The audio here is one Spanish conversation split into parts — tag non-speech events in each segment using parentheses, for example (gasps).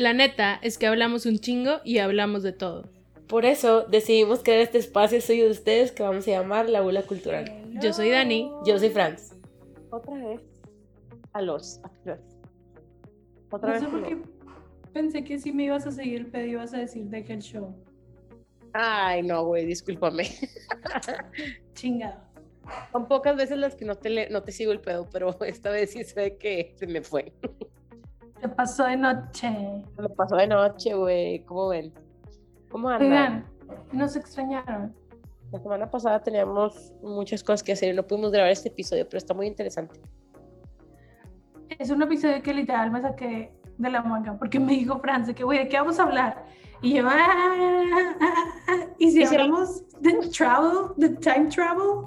La neta es que hablamos un chingo y hablamos de todo. Por eso decidimos crear este espacio suyo de ustedes que vamos a llamar La Bula Cultural. Yo soy Dani. Yo soy Franz. Otra vez. A los. Otra no vez. Sé por qué pensé que si me ibas a seguir el pedo ibas a decir deja el show. Ay, no, güey, discúlpame. (laughs) Chingado. Son pocas veces las que no te, no te sigo el pedo, pero esta vez sí sé que se me fue. Te pasó de noche. Me pasó de noche, güey. ¿Cómo ven? ¿Cómo andan? Oigan, nos extrañaron. La semana pasada teníamos muchas cosas que hacer y no pudimos grabar este episodio, pero está muy interesante. Es un episodio que literal me saqué de la manga porque me dijo France que, güey, ¿de qué vamos a hablar? Y yo, ah, ¿y si hablamos de travel, de time travel?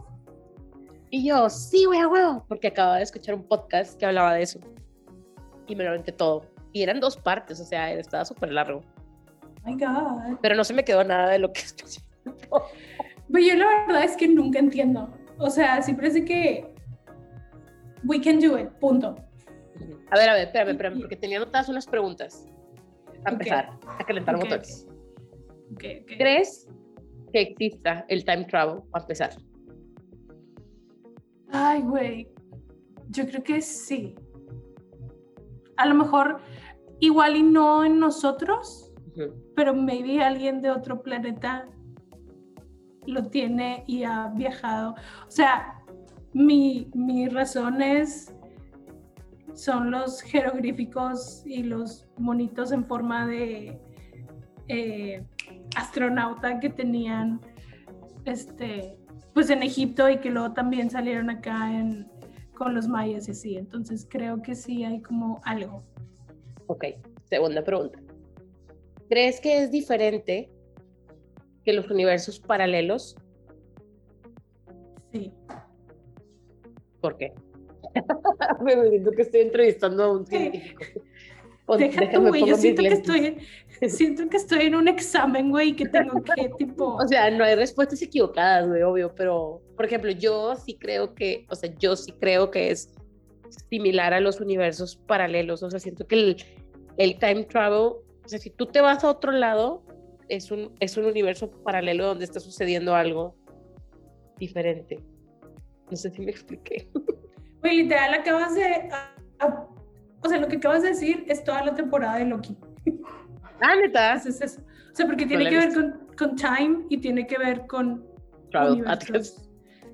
Y yo, sí, güey, a huevo, porque acababa de escuchar un podcast que hablaba de eso. Y me lo aventé todo. Y eran dos partes, o sea, estaba súper largo. Oh my God. Pero no se me quedó nada de lo que (laughs) escuché. Pero yo la verdad es que nunca entiendo. O sea, siempre sé que we can do it, punto. A ver, a ver, espérame, espérame, porque tenía anotadas unas preguntas. A empezar, a calentar motores. ¿Crees que exista el time travel, a empezar? Ay, güey. Yo creo que sí. A lo mejor igual y no en nosotros, pero maybe alguien de otro planeta lo tiene y ha viajado. O sea, mi, mi razón es son los jeroglíficos y los monitos en forma de eh, astronauta que tenían este pues en Egipto y que luego también salieron acá en, con los mayas y así. Entonces creo que sí hay como algo. Ok, segunda pregunta. ¿Crees que es diferente que los universos paralelos? Sí. ¿Por qué? (laughs) Me siento que estoy entrevistando a un científico. Deja güey, yo siento que, estoy, siento que estoy en un examen, güey, que tengo que, (laughs) tipo... O sea, no hay respuestas equivocadas, güey, obvio, pero, por ejemplo, yo sí creo que, o sea, yo sí creo que es similar a los universos paralelos, o sea, siento que el, el time travel, o sea, si tú te vas a otro lado, es un, es un universo paralelo donde está sucediendo algo diferente. No sé si me expliqué. (laughs) Güey, literal, acabas de o sea, lo que acabas de decir es toda la temporada de Loki. Ah, neta. (laughs) Es eso. O sea, porque tiene que ver con, con, time y tiene que ver con universos,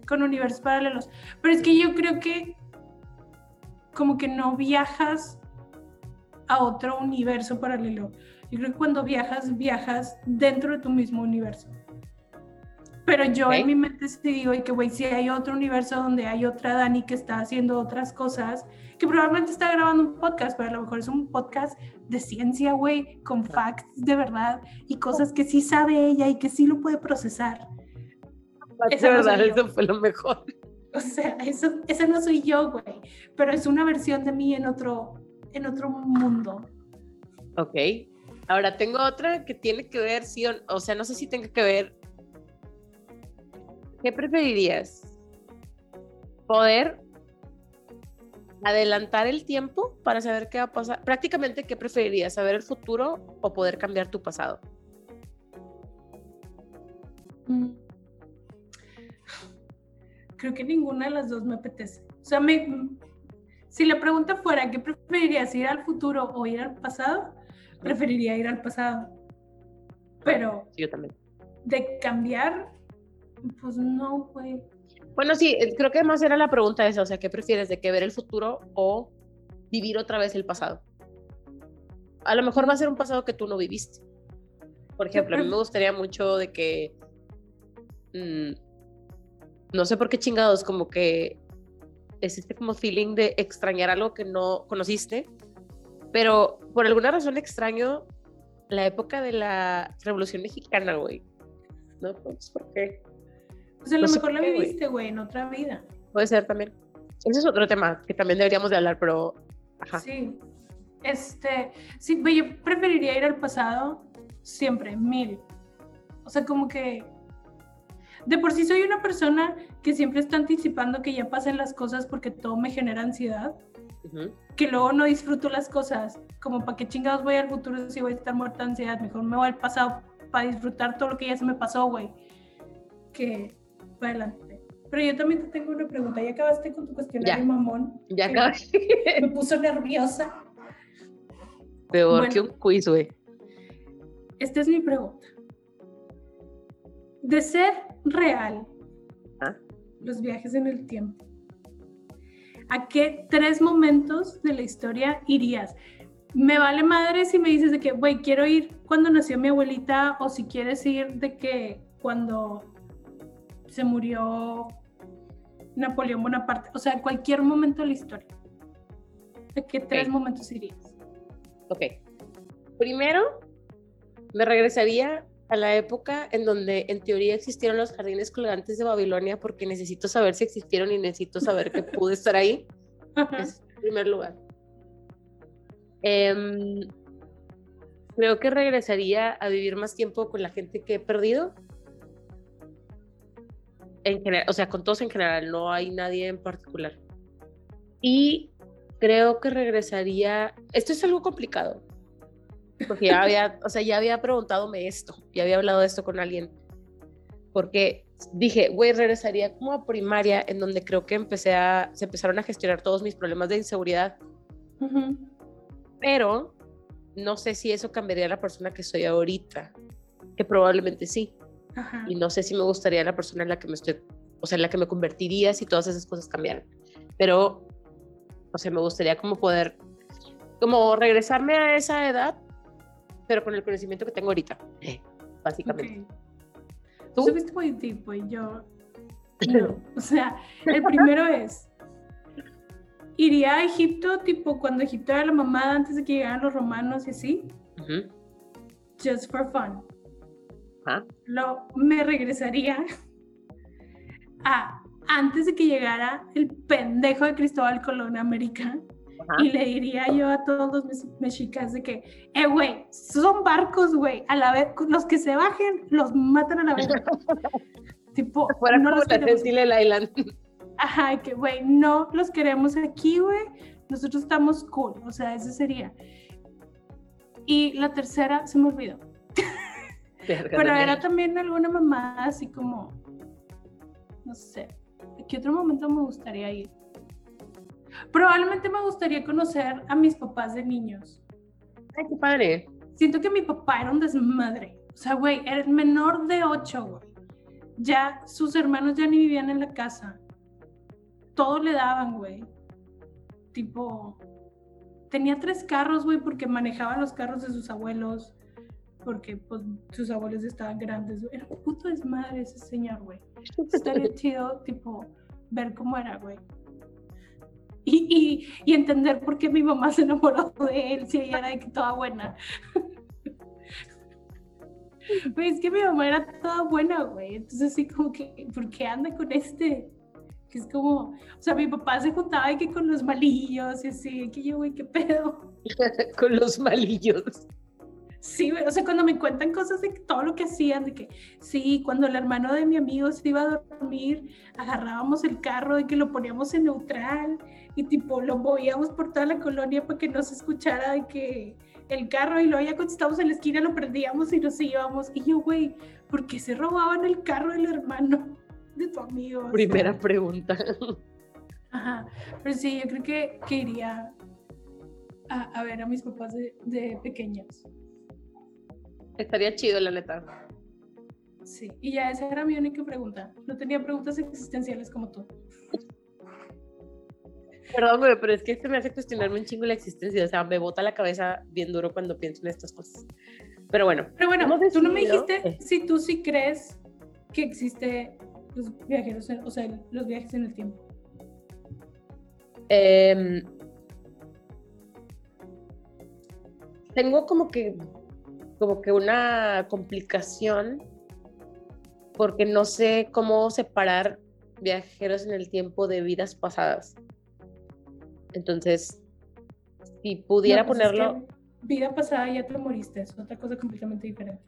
con universos paralelos. Pero es que yo creo que como que no viajas a otro universo paralelo. Yo creo que cuando viajas, viajas dentro de tu mismo universo. Pero yo en mi mente sí digo, y que güey, si hay otro universo donde hay otra Dani que está haciendo otras cosas, que probablemente está grabando un podcast, pero a lo mejor es un podcast de ciencia, güey, con facts de verdad y cosas que sí sabe ella y que sí lo puede procesar. Es verdad, eso fue lo mejor. (laughs) O sea, eso, esa no soy yo, güey, pero es una versión de mí en otro, en otro mundo. Ok. Ahora tengo otra que tiene que ver, sí, o, o sea, no sé si tenga que ver ¿Qué preferirías? ¿Poder adelantar el tiempo para saber qué va a pasar? Prácticamente, ¿qué preferirías? ¿Saber el futuro o poder cambiar tu pasado? Mm. Creo que ninguna de las dos me apetece. O sea, me, si la pregunta fuera, ¿qué preferirías, ir al futuro o ir al pasado? Preferiría ir al pasado. Pero... yo también. De cambiar, pues no, güey. Bueno, sí, eh, creo que además era la pregunta esa, o sea, ¿qué prefieres de que ver el futuro o vivir otra vez el pasado? A lo mejor va a ser un pasado que tú no viviste. Por ejemplo, a mí me (laughs) gustaría mucho de que, mm, no sé por qué chingados, como que existe como feeling de extrañar algo que no conociste, pero por alguna razón extraño la época de la Revolución Mexicana, güey. No, pues, ¿por qué? Pues a lo mejor la viviste, güey, en otra vida. Puede ser también. Ese es otro tema que también deberíamos de hablar, pero... Ajá. Sí. Este, sí, yo preferiría ir al pasado siempre, mil. O sea, como que... De por sí soy una persona que siempre está anticipando que ya pasen las cosas porque todo me genera ansiedad. que luego no disfruto las cosas, como para qué chingados voy al futuro si voy a estar muerta de ansiedad, mejor me voy al pasado para disfrutar todo lo que ya se me pasó, güey, que para adelante. Pero yo también te tengo una pregunta, ¿ya acabaste con tu cuestionario, mamón? Ya acabaste. Me puso nerviosa. Peor que un quiz, güey. Esta es mi pregunta. De ser real, ¿Ah? los viajes en el tiempo, ¿a qué tres momentos de la historia irías? Me vale madre si me dices de que, güey, quiero ir cuando nació mi abuelita o si quieres ir de que cuando se murió Napoleón Bonaparte, o sea, cualquier momento de la historia. ¿A qué tres momentos irías? Ok. Primero, me regresaría a la época en donde en teoría existieron los jardines colgantes de Babilonia porque necesito saber si existieron y necesito saber que (laughs) pude estar ahí. Es en primer lugar. Em, creo que regresaría a vivir más tiempo con la gente que he perdido. En general, o sea, con todos en general, no hay nadie en particular. Y creo que regresaría. Esto es algo complicado, porque ya había, (laughs) o sea, ya había preguntándome esto, ya había hablado de esto con alguien, porque dije, güey, regresaría como a primaria, en donde creo que empecé a, se empezaron a gestionar todos mis problemas de inseguridad, pero no sé si eso cambiaría la persona que soy ahorita, que probablemente sí, y no sé si me gustaría la persona en la que me estoy, o sea, en la que me convertiría si todas esas cosas cambiaran, pero, o sea, me gustaría como poder, como regresarme a esa edad pero con el conocimiento que tengo ahorita, básicamente. ¿Tú? Subiste muy tipo y yo. (laughs) No. O sea, el primero es. Iría a Egipto, tipo cuando Egipto era la mamada antes de que llegaran los romanos y así. Just for fun. ¿Ah? Lo, me regresaría a antes de que llegara el pendejo de Cristóbal Colón a América y le diría yo a todos los mexicas de que, eh, güey, son barcos, güey, a la vez, los que se bajen, los matan a la vez. (laughs) tipo, fuera no como la el Island. Ajá, que, güey, no los queremos aquí, güey, nosotros estamos cool, o sea, ese sería. Y la tercera, se me olvidó. (laughs) Pero era también alguna mamá así como, no sé, ¿qué otro momento me gustaría ir? Probablemente me gustaría conocer a mis papás de niños. Ay, qué padre. Siento que mi papá era un desmadre. O sea, güey, era el menor de ocho, güey. Ya sus hermanos ya ni vivían en la casa. Todo le daban, güey. Tipo, tenía tres carros, güey, porque manejaba los carros de sus abuelos. Porque, pues, sus abuelos estaban grandes. Era un puto desmadre ese señor, güey. (laughs) Estaría chido, tipo, ver cómo era, güey y, y, entender por qué mi mamá se enamoró de él, si ella era de que toda buena. (laughs) Pues es que mi mamá era toda buena, güey. Entonces, así como que, ¿por qué anda con este? Que es como, o sea, mi papá se juntaba que con los malillos y así, que yo, güey, ¿qué pedo? (laughs) con los malillos. Sí, o sea, cuando me cuentan cosas de todo lo que hacían, de que sí, cuando el hermano de mi amigo se iba a dormir, agarrábamos el carro y que lo poníamos en neutral y tipo lo movíamos por toda la colonia para que no se escuchara de que el carro y luego ya cuando estábamos en la esquina lo prendíamos y nos íbamos. Y yo, güey, ¿por qué se robaban el carro del hermano de tu amigo? Primera pregunta. (laughs) Ajá, pero sí, yo creo que, que iría a, a, ver a mis papás de, de pequeños. Estaría chido, la neta. Sí, y ya esa era mi única pregunta. No tenía preguntas existenciales como tú. Perdón, pero es que este me hace cuestionarme un chingo la existencia. O sea, me bota la cabeza bien duro cuando pienso en estas cosas. Pero bueno. Pero bueno, tú no me dijiste si tú sí crees que existe los viajeros, o sea, los viajes en el tiempo. Eh, tengo como que como que una complicación porque no sé cómo separar viajeros en el tiempo de vidas pasadas. Entonces, si pudiera pues ponerlo... vida pasada ya te moriste, es otra cosa completamente diferente.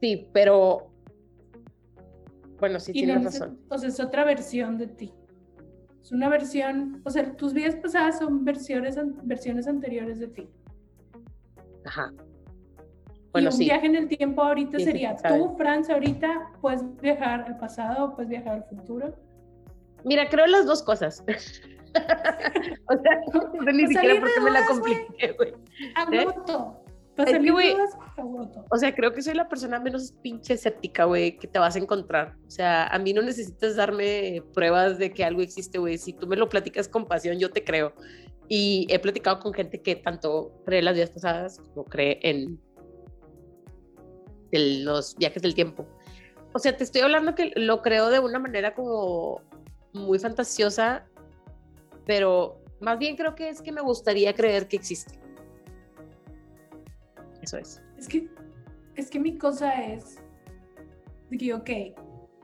Sí, pero... Bueno, sí tienes razón. O sea, es otra versión de ti. Es una versión, o sea, tus vidas pasadas son versiones, versiones anteriores de ti. Ajá. Bueno, y un viaje en el tiempo ahorita sería, tú, Franz, ahorita puedes viajar al pasado puedes viajar al futuro. Mira, creo las dos cosas. (laughs) o sea, (laughs) no, ni siquiera porque me la compliqué, güey. Agoto. o sea, creo que soy la persona menos pinche escéptica, güey, que te vas a encontrar. O sea, a mí no necesitas darme pruebas de que algo existe, güey. Si tú me lo platicas con pasión, yo te creo. Y he platicado con gente que tanto cree las vidas pasadas como cree en, en los viajes del tiempo. O sea, te estoy hablando que lo creo de una manera como muy fantasiosa, pero más bien creo que es que me gustaría creer que existe. Eso es. Es que, es que mi cosa es de que, ok,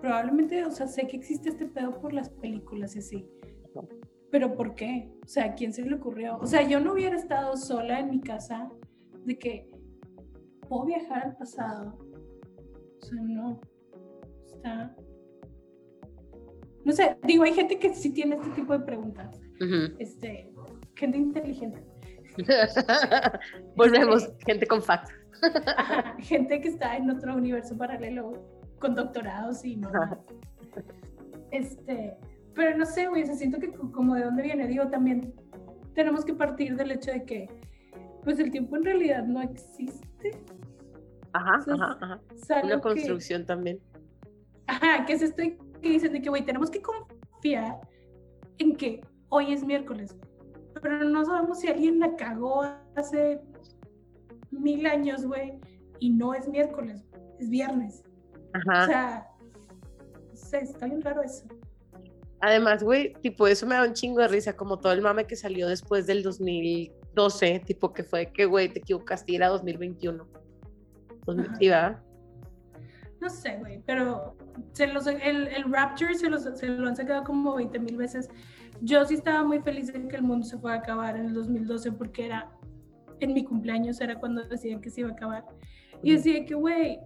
probablemente, o sea, sé que existe este pedo por las películas y así. Pero ¿por qué? O sea, ¿a quién se le ocurrió? O sea, yo no hubiera estado sola en mi casa de que puedo viajar al pasado. O sea, no. Está no sé, digo, hay gente que sí tiene este tipo de preguntas. Este, gente inteligente. (laughs) Volvemos, este, gente con facts. gente que está en otro universo paralelo con doctorados y no. este, pero no sé, güey, siento que como de dónde viene, digo, también tenemos que partir del hecho de que, pues el tiempo en realidad no existe. Ajá, ajá, ajá. Una construcción también. Ajá, que es estoy que dicen de que, güey, tenemos que confiar en que hoy es miércoles, pero no sabemos si alguien la cagó hace mil años, güey, y no es miércoles, es viernes. Ajá. O sea, no está bien raro eso. Además, güey, tipo, eso me da un chingo de risa, como todo el mame que salió después del 2012, tipo que fue que, güey, te equivocaste y era 2021. 2000, No sé, güey, pero se los, el, el Rapture se, los, se lo han sacado como 20 mil veces. Yo sí estaba muy feliz de que el mundo se fue a acabar en el 2012 porque era en mi cumpleaños, era cuando decían que se iba a acabar. Y decía que, güey,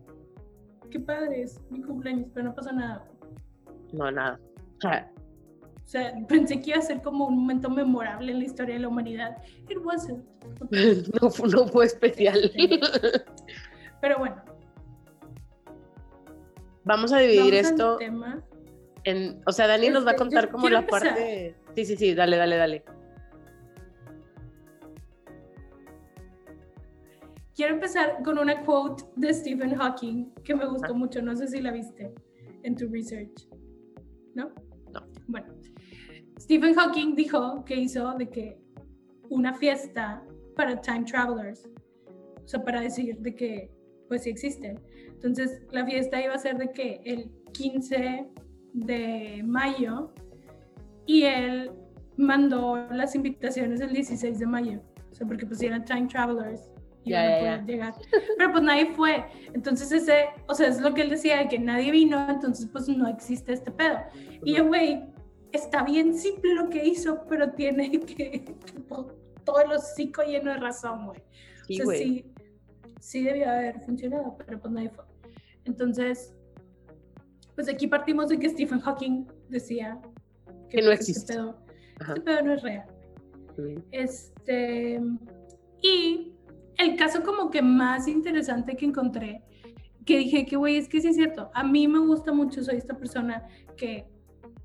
qué padre es mi cumpleaños, pero no pasó nada. No, nada. O sea, pensé que iba a ser como un momento memorable en la historia de la humanidad. It wasn't. (laughs) No, no fue especial. Pero bueno, Vamos a dividir esto en, o sea, Dani nos va a este, contar como la parte. Sí, sí, sí, dale, dale, dale. Quiero empezar con una quote de Stephen Hawking que me gustó mucho. No sé si la viste en tu research. ¿No? No. Bueno, Stephen Hawking dijo que hizo de que una fiesta para time travelers, o sea, para decir de que pues sí existen. Entonces la fiesta iba a ser de que el 15 de mayo y él mandó las invitaciones el 16 de mayo, o sea, porque pues eran time travelers y yeah, llegar. Pero pues nadie fue. Entonces ese, o sea, es lo que él decía, de que nadie vino, entonces pues no existe este pedo. Y yo, güey, está bien simple lo que hizo, pero tiene (laughs) que, todo el hocico lleno de razón, güey. Sí, o sea, sí, sí debió haber funcionado, pero pues nadie fue. Entonces, pues aquí partimos de que Stephen Hawking decía que, no este existe. Este pedo, no es real. Este, y el caso como que más interesante que encontré, que dije que, güey, es que sí es cierto, a mí me gusta mucho, soy esta persona que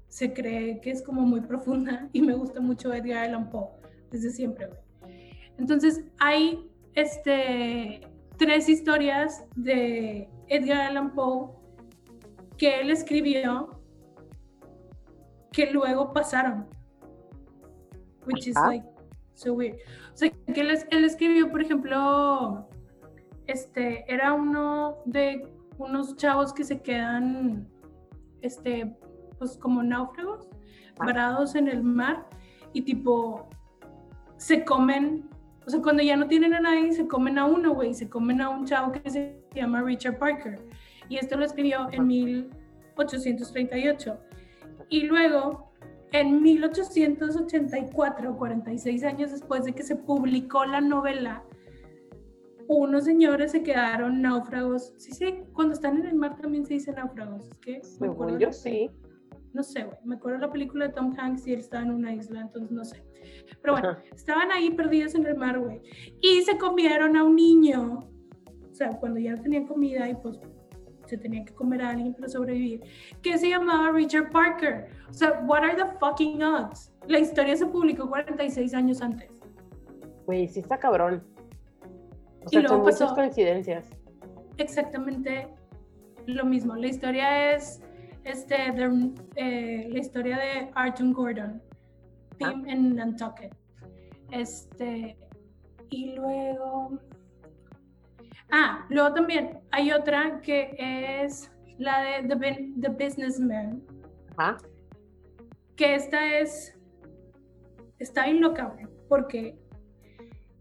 se cree que es como muy profunda (laughs) y me gusta mucho Edgar Allan Poe desde siempre, güey. Entonces, hay este, tres historias de Edgar Allan Poe que él escribió que luego pasaron. Which is like so weird. O sea, que él, él, escribió, por ejemplo, este, era uno de unos chavos que se quedan, este, pues como náufragos, parados en el mar y tipo, se comen o sea, cuando ya no tienen a nadie, se comen a uno, güey, se comen a un chavo que se llama Richard Parker. Y esto lo escribió en 1838. Y luego, en 1884, 46 años después de que se publicó la novela, unos señores se quedaron náufragos. Sí, sí, cuando están en el mar también se dice náufragos. Es que me acuerdo. Yo sí. no sé, güey, me acuerdo la película de Tom Hanks y él estaba en una isla, entonces no sé. Pero bueno, estaban ahí perdidos en el mar, güey. Y se comieron a un niño. O sea, cuando ya tenían comida y pues se tenía que comer a alguien para sobrevivir, que se llamaba Richard Parker. O sea, what are the fucking odds? La historia se publicó 46 años antes. Güey, sí está cabrón. O sea, son muchas coincidencias. Exactamente lo mismo. La historia es este, eh, la historia de Arthur Gordon, Ah. en Nantucket. Este, y luego. Ah, luego también hay otra que es la de The, The Businessman. Ajá. Que esta es. Está loca, porque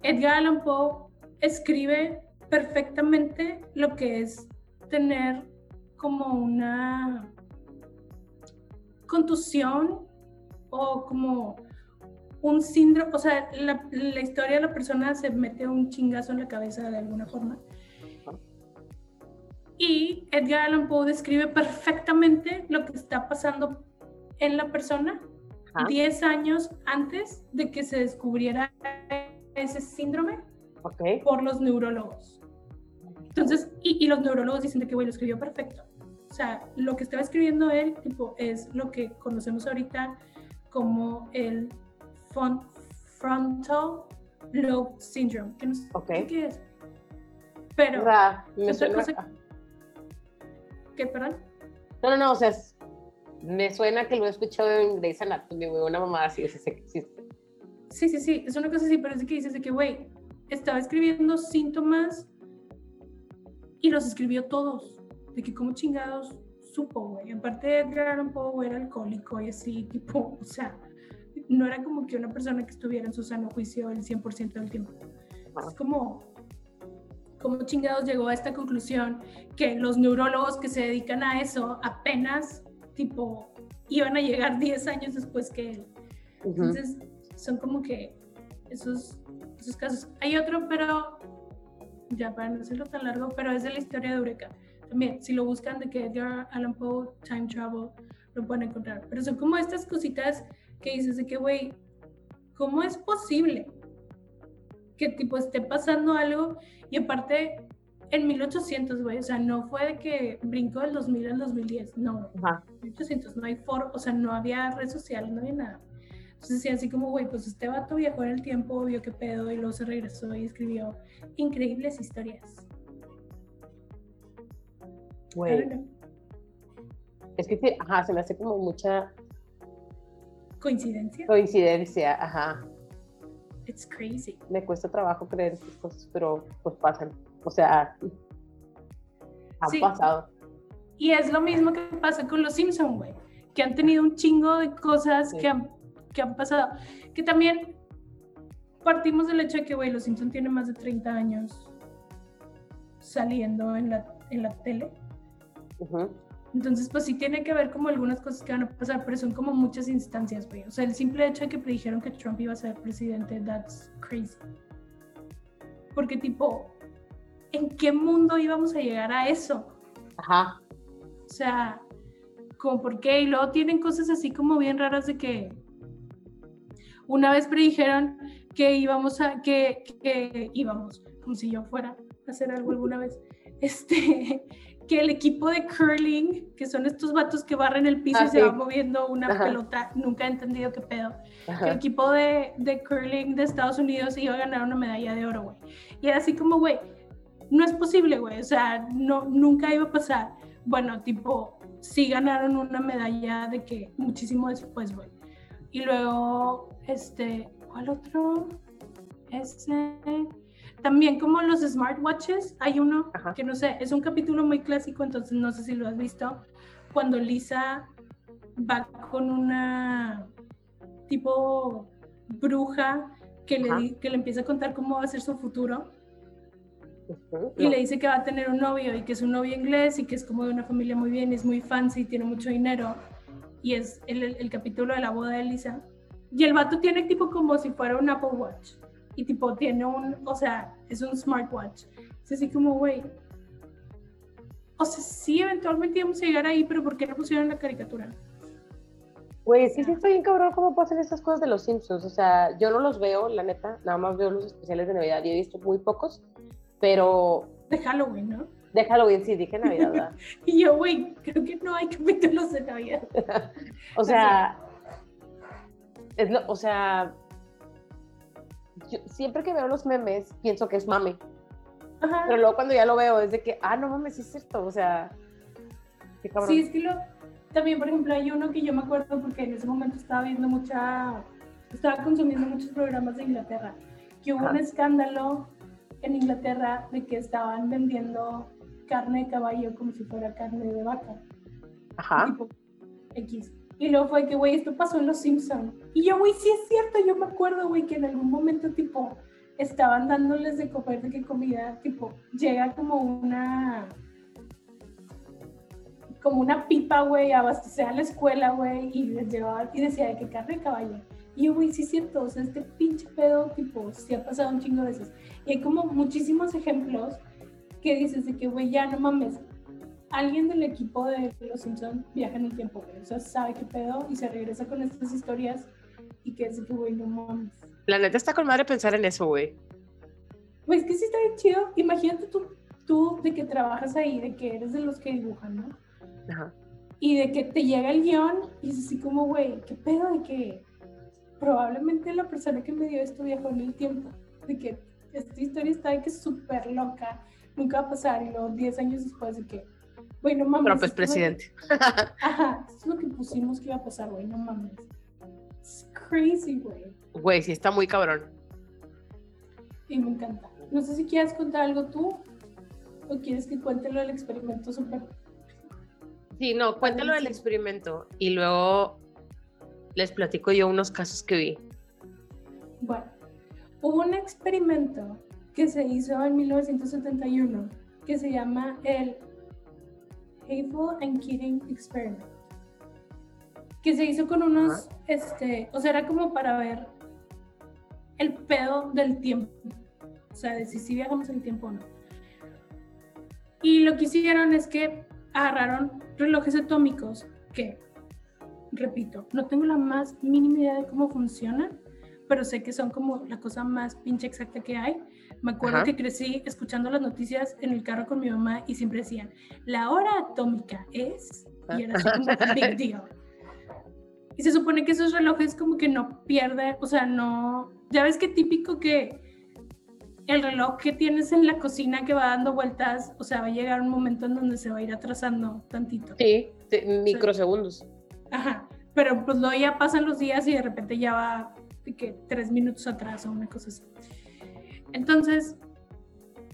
Edgar Allan Poe escribe perfectamente lo que es tener como una contusión o como un síndrome, o sea, la, historia de la persona se mete un chingazo en la cabeza de alguna forma. Y Edgar Allan Poe describe perfectamente lo que está pasando en la persona 10 años antes de que se descubriera ese síndrome por los neurólogos. Entonces, y, y los neurólogos dicen de que, güey, lo escribió perfecto. O sea, lo que estaba escribiendo él tipo, es lo que conocemos ahorita como el frontal lobe syndrome, que no sé qué es. Pero, me suena... Cosa... ¿Qué, perdón? No, no, no, o sea, me suena que lo he escuchado en Grey's Anatomy, güey, una mamá así, ese que existe. Sí, sí, sí, es una cosa así, pero es que dices de que, güey, estaba escribiendo síntomas y los escribió todos de que como chingados supo, güey. Aparte de Edgar Allan Poe era alcohólico y así, tipo, o sea, no era como que una persona que estuviera en su sano juicio el 100% del tiempo. Es como, como chingados llegó a esta conclusión que los neurólogos que se dedican a eso apenas, tipo, iban a llegar 10 años después que él. Entonces, son como que esos, esos casos. Hay otro, pero ya para no hacerlo tan largo, pero es de la historia de Eureka también, si lo buscan de que Edgar Allan Poe, Time Travel, lo pueden encontrar. Pero son como estas cositas que dices de que, güey, ¿cómo es posible que tipo esté pasando algo? Y aparte, en 1800, güey, o sea, no fue de que brincó del 2000 al 2010, no. Ajá. 1800, no hay foro, o sea, no había redes sociales, no había nada. Entonces, sí, así como, güey, pues este vato viajó en el tiempo, vio qué pedo y luego se regresó y escribió increíbles historias. Es que ajá, se me hace como mucha coincidencia. Coincidencia, ajá. It's crazy. Me cuesta trabajo creer estas cosas, pero pues pasan. O sea, han pasado. Y es lo mismo que pasa con los Simpsons, güey. Que han tenido un chingo de cosas que, han, que han pasado. Que también partimos del hecho de que, güey, los Simpsons tienen más de 30 años saliendo en la, en la tele. Entonces, pues sí tiene que ver como algunas cosas que van a pasar, pero son como muchas instancias, güey. O sea, el simple hecho de que predijeron que Trump iba a ser presidente, that's crazy. Porque tipo, ¿en qué mundo íbamos a llegar a eso? Ajá. O sea, como por qué, y luego tienen cosas así como bien raras de que una vez predijeron que íbamos a, que, que íbamos, como si yo fuera a hacer algo alguna vez, este, que el equipo de curling, que son estos vatos que barren el piso y ah, se va moviendo una pelota, nunca he entendido qué pedo, que el equipo de, de, curling de Estados Unidos iba a ganar una medalla de oro, güey. Y era así como, güey, no es posible, güey, o sea, no, nunca iba a pasar. Bueno, tipo, sí ganaron una medalla de que muchísimo después, güey. Y luego, este, ¿cuál otro? Ese también como los smartwatches, hay uno que no sé, es un capítulo muy clásico, entonces no sé si lo has visto, cuando Lisa va con una tipo bruja que le, que le empieza a contar cómo va a ser su futuro. Y le dice que va a tener un novio y que es un novio inglés y que es como de una familia muy bien, es muy fancy, tiene mucho dinero. Y es el, el, el capítulo de la boda de Lisa. Y el vato tiene tipo como si fuera un Apple Watch y tipo tiene un, o sea, es un smartwatch. Es así como, güey, o sea, sí, eventualmente íbamos a llegar ahí, pero ¿por qué no pusieron la caricatura? Güey, sí, sí estoy bien cabrón cómo pasan estas cosas de los Simpsons. O sea, yo no los veo, la neta, nada más veo los especiales de Navidad y he visto muy pocos, pero... De Halloween, ¿no? De Halloween, sí, dije Navidad, ¿verdad? (laughs) y yo, güey, creo que no hay capítulos de Navidad. (laughs) o sea, es lo, o sea, siempre que veo los memes, pienso que es mame. Ajá. Pero luego cuando ya lo veo es de que, ah, no mames, sí es cierto, o sea, qué cabrón. Sí, es que lo, también, por ejemplo, hay uno que yo me acuerdo porque en ese momento estaba viendo mucha, estaba consumiendo muchos programas de Inglaterra, que hubo un escándalo en Inglaterra de que estaban vendiendo carne de caballo como si fuera carne de vaca. Ajá. Tipo X. Y luego fue que, güey, esto pasó en Los Simpsons. Y yo, güey, sí es cierto, yo me acuerdo, güey, que en algún momento, tipo, estaban dándoles de comer de qué comida, tipo, llega como una como una pipa, güey, abastecer a la escuela, güey, y les llevaba y decía de que carne caballo. Y yo, güey, sí es cierto, o sea, este pinche pedo, tipo, sí ha pasado un chingo de veces. Y hay como muchísimos ejemplos que dices de que, güey, ya no mames, alguien del equipo de Los Simpsons viaja en el tiempo, o sea, sabe qué pedo y se regresa con estas historias y que es de que, güey, no mames. La neta está con madre pensar en eso, güey. Güey, es que sí está bien chido. Imagínate tú, tú de que trabajas ahí, de que eres de los que dibujan, ¿no? Y de que te llega el guion y es así como, güey, ¿qué pedo de que probablemente la persona que me dio esto viajó en el tiempo? De que esta historia está de que es súper loca, nunca va a pasar. Y luego 10 años después de que, güey, no mames. Pero pues presidente. (laughs) Ajá, es lo que pusimos que iba a pasar, güey, no mames. Es crazy, güey. Güey, sí, está muy cabrón. Y me encanta. No sé si quieres contar algo tú o quieres que cuente lo del experimento súper Sí, no, cuéntalo del experimento y luego les platico yo unos casos que vi. Bueno, hubo un experimento que se hizo en 1971 que se llama el Hateful and Keating Experiment, que se hizo con unos, este, o sea, era como para ver el pedo del tiempo, o sea, de si, si viajamos el tiempo o no. Y lo que hicieron es que agarraron relojes atómicos que, repito, no tengo la más mínima idea de cómo funcionan, pero sé que son como la cosa más pinche exacta que hay. Me acuerdo que crecí escuchando las noticias en el carro con mi mamá y siempre decían, la hora atómica es, y era así como (laughs) big deal. Y se supone que esos relojes como que no pierden, o sea, no, ya ves que típico que el reloj que tienes en la cocina que va dando vueltas, o sea, va a llegar un momento en donde se va a ir atrasando tantito. Sí, microsegundos. ajá, pero pues luego ya pasan los días y de repente ya va que tres minutos atrás o una cosa así. Entonces,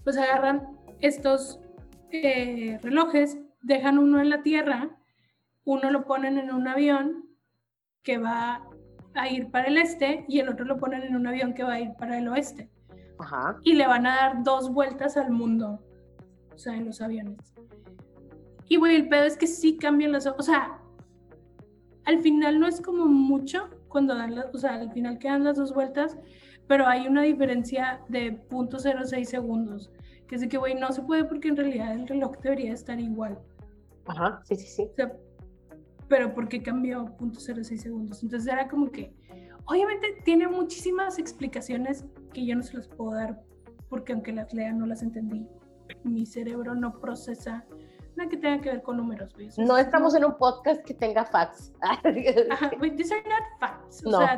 pues agarran estos eh, relojes, dejan uno en la tierra, uno lo ponen en un avión que va a ir para el este y el otro lo ponen en un avión que va a ir para el oeste y le van a dar dos vueltas al mundo, o sea, en los aviones. Y bueno, el pedo es que sí cambian las, o sea, al final no es como mucho cuando dan, las, o sea, al final quedan las dos vueltas, pero hay una diferencia de 0.06 segundos, que es de que, güey, no se puede porque en realidad el reloj debería estar igual. Ajá, sí, sí, sí. O sea, pero ¿por qué cambió 0.06 segundos? Entonces era como que, Obviamente tiene muchísimas explicaciones que yo no se las puedo dar porque aunque las lea no las entendí. Mi cerebro no procesa nada que tenga que ver con números. No estamos en un podcast que tenga facts. (laughs) Ajá, these are not facts. O sea,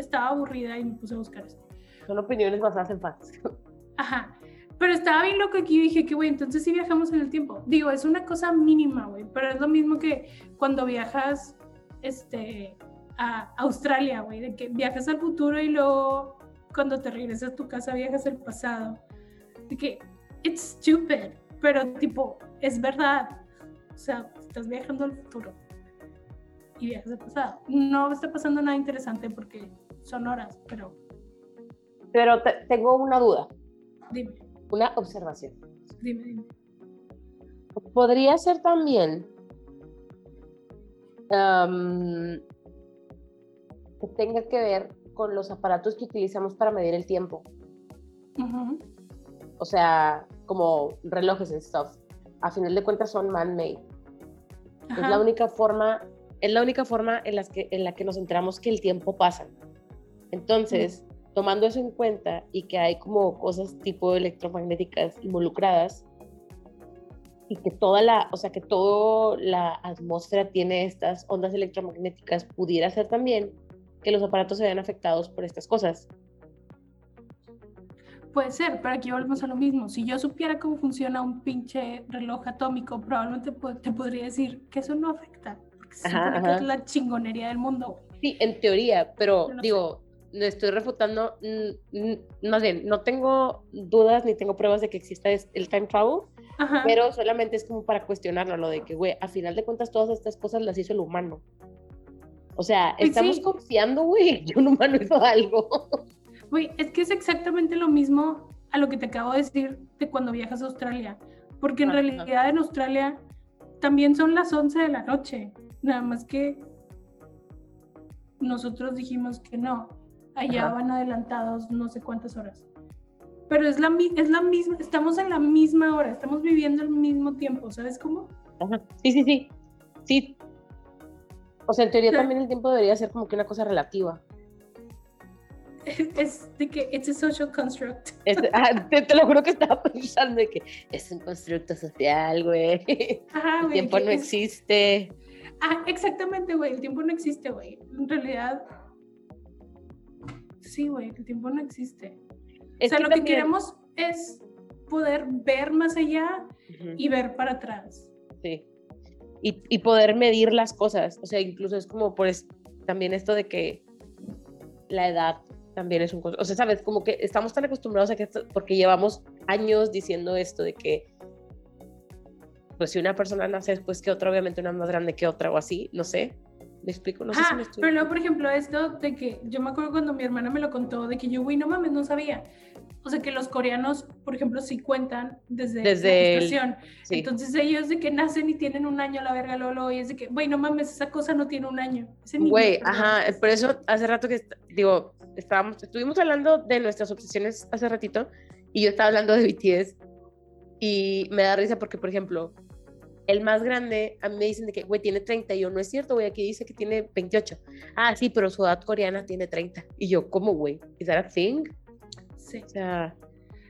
estaba aburrida y me puse a buscar esto. Son opiniones basadas en facts. (laughs) Ajá. Pero estaba bien loco aquí y dije que, güey, entonces sí viajamos en el tiempo. Digo, es una cosa mínima, güey, pero es lo mismo que cuando viajas, este, a Australia, güey, de que viajas al futuro y luego cuando te regresas a tu casa viajas al pasado. De que it's stupid, pero tipo, es verdad. O sea, estás viajando al futuro y viajas al pasado. No está pasando nada interesante porque son horas, pero... Pero tengo una duda. Dime. Una observación. Dime, dime. Podría ser también que tenga que ver con los aparatos que utilizamos para medir el tiempo. O sea, como relojes y stuff. A final de cuentas son man-made. Es la única forma es la única forma en, las que, en la que nos enteramos que el tiempo pasa. Entonces, tomando eso en cuenta y que hay como cosas tipo electromagnéticas involucradas y que toda la, o sea, que toda la atmósfera tiene estas ondas electromagnéticas, pudiera ser también que los aparatos se vean afectados por estas cosas. Puede ser, pero aquí volvemos a lo mismo. Si yo supiera cómo funciona un pinche reloj atómico, probablemente te podría decir que eso no afecta. Porque es la chingonería del mundo. Sí, en teoría, pero digo, no estoy refutando, más bien, no tengo dudas ni tengo pruebas de que exista el time travel, pero solamente es como para cuestionarlo, lo de que, güey, a final de cuentas todas estas cosas las hizo el humano. O sea, pues estamos confiando, güey, que un humano hizo algo. Güey, es que es exactamente lo mismo a lo que te acabo de decir de cuando viajas a Australia, porque en realidad en Australia también son las 11 de la noche, nada más que nosotros dijimos que no, allá van adelantados no sé cuántas horas. Pero es la, es la misma, estamos en la misma hora, estamos viviendo el mismo tiempo, ¿sabes cómo? Sí, sí, sí. Sí. O sea, en teoría también el tiempo debería ser como que una cosa relativa. Es de que it's a social construct. Ah, te, lo juro que estaba pensando de que es un constructo social, güey. el tiempo no existe. Ah, exactamente, güey. El tiempo no existe, güey. En realidad, sí, güey. El tiempo no existe. o sea, lo que queremos es poder ver más allá y ver para atrás. Sí. Y, y, poder medir las cosas. O sea, incluso es como por también esto de que la edad también es un... O sea, sabes, como que estamos tan acostumbrados a que porque llevamos años diciendo esto de que, pues si una persona nace después que otra, obviamente una más grande que otra o así, no sé. ¿Me explico? No sé si me estoy... Pero luego, por ejemplo, esto de que yo me acuerdo cuando mi hermana me lo contó, de que yo, güey, no mames, no sabía. O sea, que los coreanos, por ejemplo, sí cuentan desde, desde la Entonces ellos de que nacen y tienen un año la verga Lolo y es de que, güey, no mames, esa cosa no tiene un año. Güey, ajá, por eso hace rato que, digo, estábamos, estuvimos hablando de nuestras obsesiones hace ratito y yo estaba hablando de BTS y me da risa porque, por ejemplo, el más grande, a mí me dicen de que, güey, tiene 31, no es cierto, güey, aquí dice que tiene 28. Ah, sí, pero su edad coreana tiene 30. Y yo, ¿cómo, güey? ¿Is that a thing? Sí. O sea...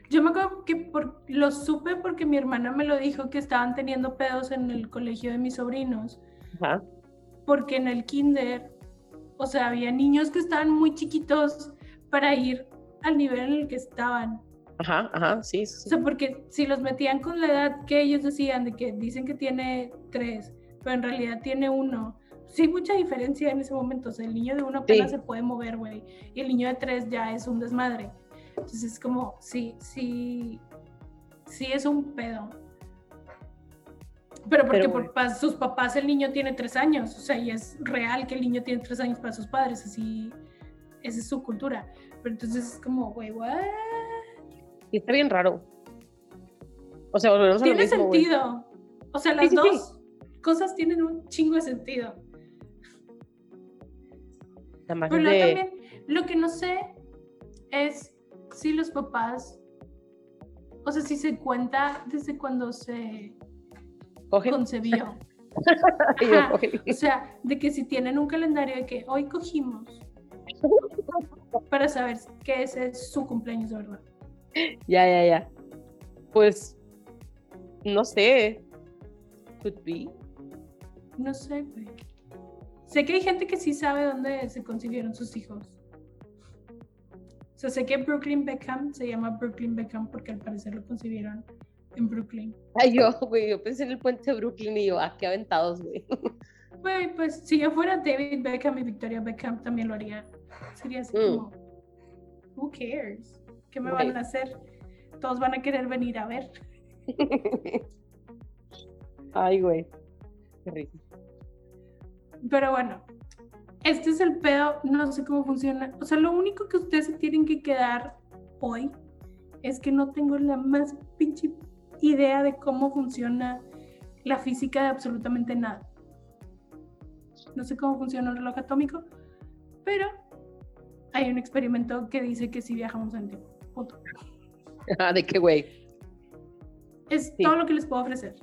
Yo me acuerdo que por, lo supe porque mi hermana me lo dijo que estaban teniendo pedos en el colegio de mis sobrinos. Ajá. Porque en el kinder o sea, había niños que estaban muy chiquitos para ir al nivel en el que estaban. Ajá, ajá, sí, sí. O sea, porque si los metían con la edad que ellos decían, de que dicen que tiene tres, pero en realidad tiene uno. Sí, mucha diferencia en ese momento. O sea, el niño de uno apenas se puede mover, güey. Y el niño de tres ya es un desmadre. Entonces es como, sí, sí, sí es un pedo. Pero porque por sus papás el niño tiene tres años, o sea, y es real que el niño tiene tres años para sus padres, así, esa es su cultura. Pero entonces es como, güey, ¿what? Y está bien raro. O sea, volvemos a Tiene sentido. O sea, las dos cosas tienen un chingo de sentido. Pero también, lo que no sé es si los papás, o sea, si se cuenta desde cuando se concebió. (laughs) o sea, de que si tienen un calendario de que hoy cogimos (laughs) para saber que ese es su cumpleaños, ¿verdad? (laughs) Ya, ya, ya. Pues, no sé. Could be. No sé, Sé que hay gente que sí sabe dónde se concibieron sus hijos. O sea, sé que Brooklyn Beckham se llama Brooklyn Beckham porque al parecer lo concibieron en Brooklyn. Ay, yo, güey, yo pensé en el puente de Brooklyn y yo, ah, qué aventados, güey. (laughs) Güey, pues si yo fuera David Beckham y Victoria Beckham también lo haría. Sería así mm. como, who cares? ¿Qué me van a hacer? Todos van a querer venir a ver. (laughs) Ay, güey. Qué rico. Pero bueno, este es el pedo, no sé cómo funciona. O sea, lo único que ustedes se tienen que quedar hoy es que no tengo la más pinche idea de cómo funciona la física de absolutamente nada. No sé cómo funciona el reloj atómico, pero hay un experimento que dice que si viajamos en tiempo. (laughs) ¿De qué güey? Es todo lo que les puedo ofrecer.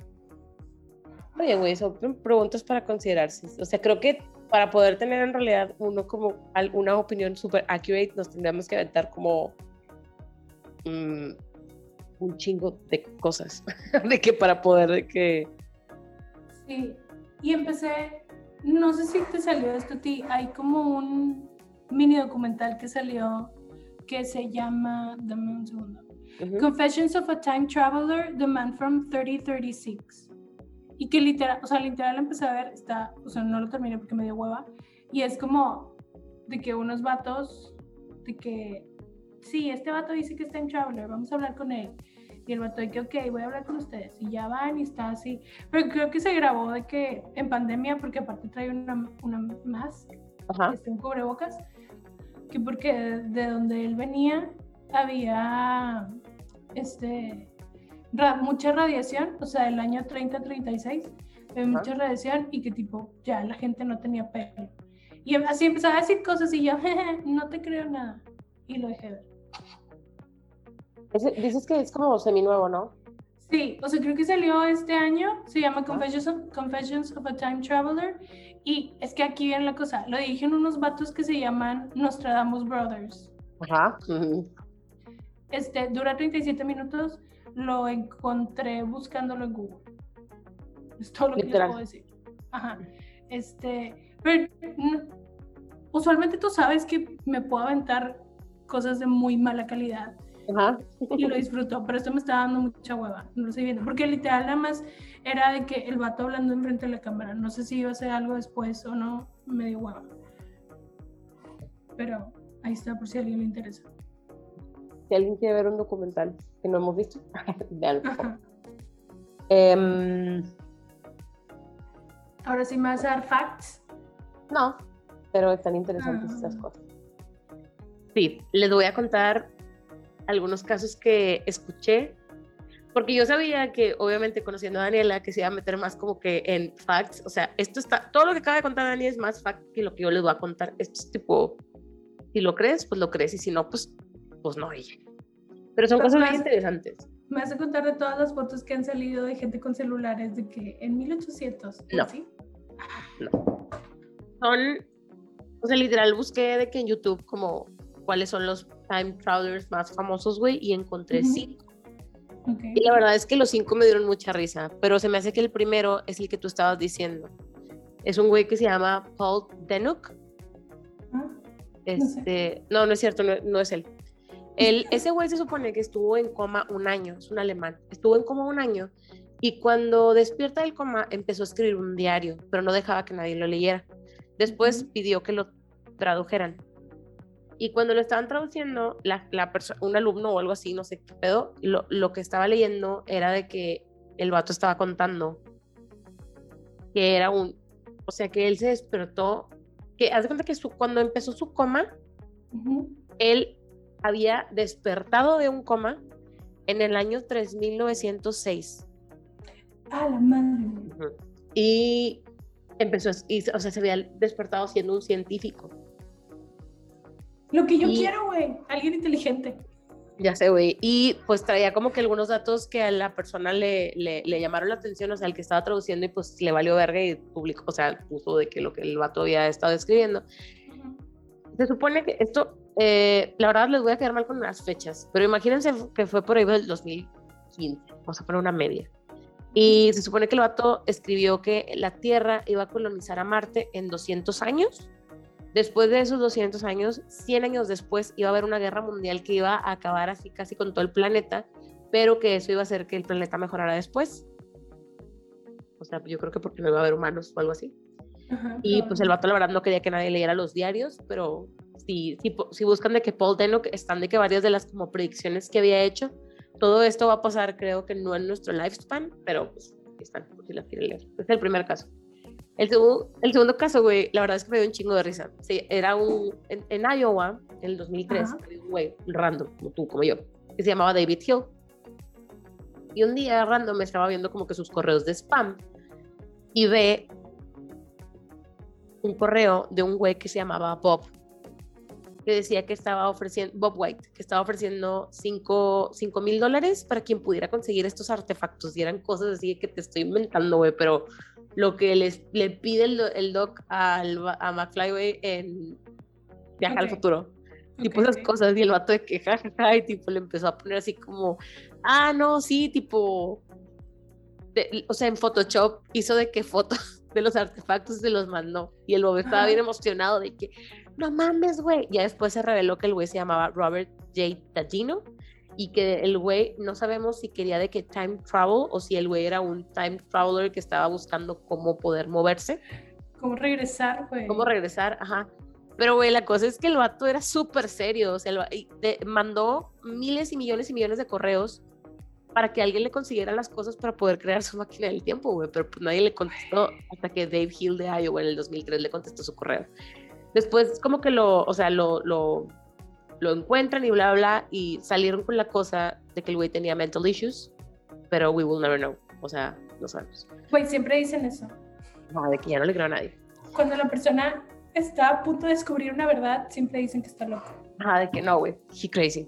Oye, güey, son preguntas para considerarse. O sea, creo que para poder tener en realidad uno como alguna opinión súper accurate, nos tendríamos que aventar como mm, un chingo de cosas. (laughs) de que para poder de que. Sí. Y empecé, no sé si te salió esto a ti, hay como un mini documental que salió que se llama, dame un segundo. Confessions of a Time Traveler, The Man from 3036 y que literal, o sea, literal empecé a ver, está, o sea, no lo terminé porque me dio hueva, y es como de que unos vatos, de que, sí, este vato dice que está en Traveler, vamos a hablar con él. Y el vato de que, ok, voy a hablar con ustedes. Y ya van y está así. Pero creo que se grabó de que en pandemia, porque aparte trae una, una mask, este, un cubrebocas, que porque de donde él venía había, este, mucha radiación, o sea, el año 30-36, mucha radiación y que tipo, ya la gente no tenía pelo. Y así empezaba a decir cosas y yo, (laughs) no te creo nada. Y lo dejé ver. dices que es como semi-nuevo, ¿no? Sí, o sea, creo que salió este año, se llama Confessions of, Confessions of a Time Traveler, y es que aquí viene la cosa, lo dirigen unos vatos que se llaman Nostradamus Brothers. Ajá. Este, dura 37 minutos, lo encontré buscándolo en Google. Es todo lo que les puedo decir. Ajá. Este, pero usualmente tú sabes que me puedo aventar cosas de muy mala calidad. Ajá. Y lo disfruto, pero esto me está dando mucha hueva, no lo estoy viendo, porque literal nada más era de que el vato hablando enfrente de la cámara, no sé si iba a hacer algo después o no, me dio hueva. Pero ahí está por si a alguien le interesa si alguien quiere ver un documental que no hemos visto, (laughs) veanlo. eh, Ahora sí me vas a dar facts. No, pero están interesantes ah. cosas. Sí, les voy a contar algunos casos que escuché, porque yo sabía que, obviamente, conociendo a Daniela, que se iba a meter más como que en facts, o sea, esto está, todo lo que acaba de contar Daniela es más fact que lo que yo les voy a contar. Esto es tipo, si lo crees, pues lo crees, y si no, pues pues no ella. Pero son cosas muy interesantes. Me hace contar de todas las fotos que han salido de gente con celulares de que en 1800. No. ¿sí? No. Son, o sea, literal busqué de que en YouTube como cuáles son los time travelers más famosos, güey, y encontré cinco. Y la verdad es que los cinco me dieron mucha risa, pero se me hace que el primero es el que tú estabas diciendo. Es un güey que se llama Paul Denuk. Ah, este, no, no, es cierto, no es él ese güey se supone que estuvo en coma un año, es un alemán, estuvo en coma un año y cuando despierta del coma empezó a escribir un diario, pero no dejaba que nadie lo leyera. Después pidió que lo tradujeran. Y cuando lo estaban traduciendo, la, la un alumno o algo así, no sé qué pedo, lo, lo que estaba leyendo era de que el vato estaba contando que era un, o sea, que él se despertó, que hace cuenta que su, cuando empezó su coma, él había despertado de un coma en el año 3906. Ah, la madre. Y empezó, o sea, se había despertado siendo un científico. Lo que yo quiero, güey, alguien inteligente. Ya sé, güey. Y pues traía como que algunos datos que a la persona le, le, llamaron la atención, o sea, el que estaba traduciendo y pues le valió verga y publicó, o sea, puso de que lo que el vato había estado escribiendo. Se supone que esto eh, la verdad les voy a quedar mal con las fechas, pero imagínense que fue por ahí del 2015, vamos a poner una media. Y se supone que el vato escribió que la Tierra iba a colonizar a Marte en 200 años. Después de esos 200 años, 100 años después, iba a haber una guerra mundial que iba a acabar así casi con todo el planeta, pero que eso iba a hacer que el planeta mejorara después. O sea, yo creo que porque no iba a haber humanos o algo así. y pues el vato la verdad no quería que nadie leyera los diarios, pero si, si, buscan de que Paul Denock están de que varias de las como predicciones que había hecho, todo esto va a pasar creo que no en nuestro lifespan, pero pues están, si las quieren leer. Es el primer caso. El, segundo, el segundo caso, güey, la verdad es que me dio un chingo de risa. Sí, era un, en, Iowa, en el 2003, un güey random, como tú, como yo, que se llamaba David Hill. Y un día random me estaba viendo como que sus correos de spam y ve un correo de un güey que se llamaba Bob que decía que estaba ofreciendo, Bob White, que estaba ofreciendo 5 mil dólares para quien pudiera conseguir estos artefactos. Y eran cosas así que te estoy inventando, güey, pero lo que les, le pide el, el doc al, a McFly, en Viaja al Futuro. Tipo esas cosas, y el vato de que jajaja, y tipo le empezó a poner así como, ah, no, sí, tipo, o sea, en Photoshop hizo de que fotos (laughs) de los artefactos se los mandó. Y el Bob estaba bien emocionado de que, no mames, güey. Ya después se reveló que el güey se llamaba Robert J. Tagino y que el güey no sabemos si quería de que time travel o si el güey era un time traveler que estaba buscando cómo poder moverse. Cómo regresar, güey. Cómo regresar, ajá. Pero, güey, la cosa es que el vato era súper serio. O sea, mandó miles y millones y millones de correos para que alguien le consiguiera las cosas para poder crear su máquina del tiempo, güey. Pero pues, nadie le contestó hasta que Dave Hill de Iowa en el 2003 le contestó su correo. Después como que lo, o sea, lo, lo, lo encuentran y bla, bla, y salieron con la cosa de que el güey tenía mental issues, pero we will never know. O sea, no sabemos. Güey, siempre dicen eso. No, de que ya no le creo a nadie. Cuando la persona está a punto de descubrir una verdad, siempre dicen que está loco. Ajá, de que no, güey, he crazy.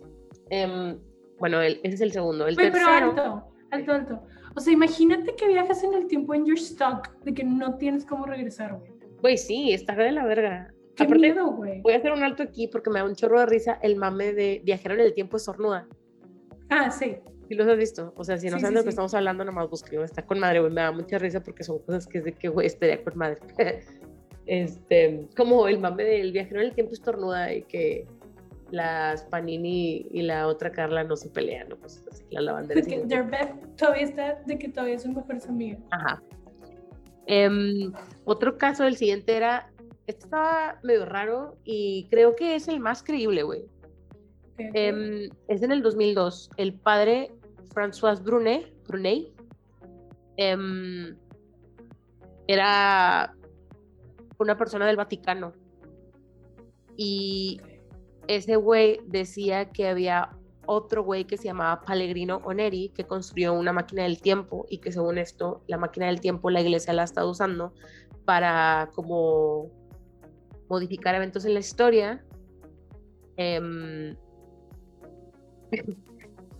Um, bueno, ese es el segundo. El tercero... pero alto, alto, alto. O sea, imagínate que viajas en el tiempo en your stock, de que no tienes cómo regresar, güey. Güey, sí, está de la verga. Qué miedo, güey. Voy a hacer un alto aquí porque me da un chorro de risa el mame de viajero en el tiempo estornuda. Ah, sí. ¿Sí los has visto? O sea, si no saben de lo que estamos hablando, nomás busqué. Está con madre, güey. Me da mucha risa porque son cosas que es de que, güey, estaría con madre. (laughs) este, como el mame del viajero en el tiempo estornuda y que las Panini y la otra Carla no se pelean, ¿no? Pues así, la lavandera. De que todavía está, de que todavía son mejores amigas. Ajá. Em, otro caso del siguiente era este estaba medio raro y creo que es el más creíble, güey. Em, es en el 2002. El padre François Brunet, Brunet em, era una persona del Vaticano. Y ese güey decía que había otro güey que se llamaba Pellegrino Oneri que construyó una máquina del tiempo y que según esto, la máquina del tiempo la iglesia la ha estado usando para como modificar eventos en la historia. Em, (laughs)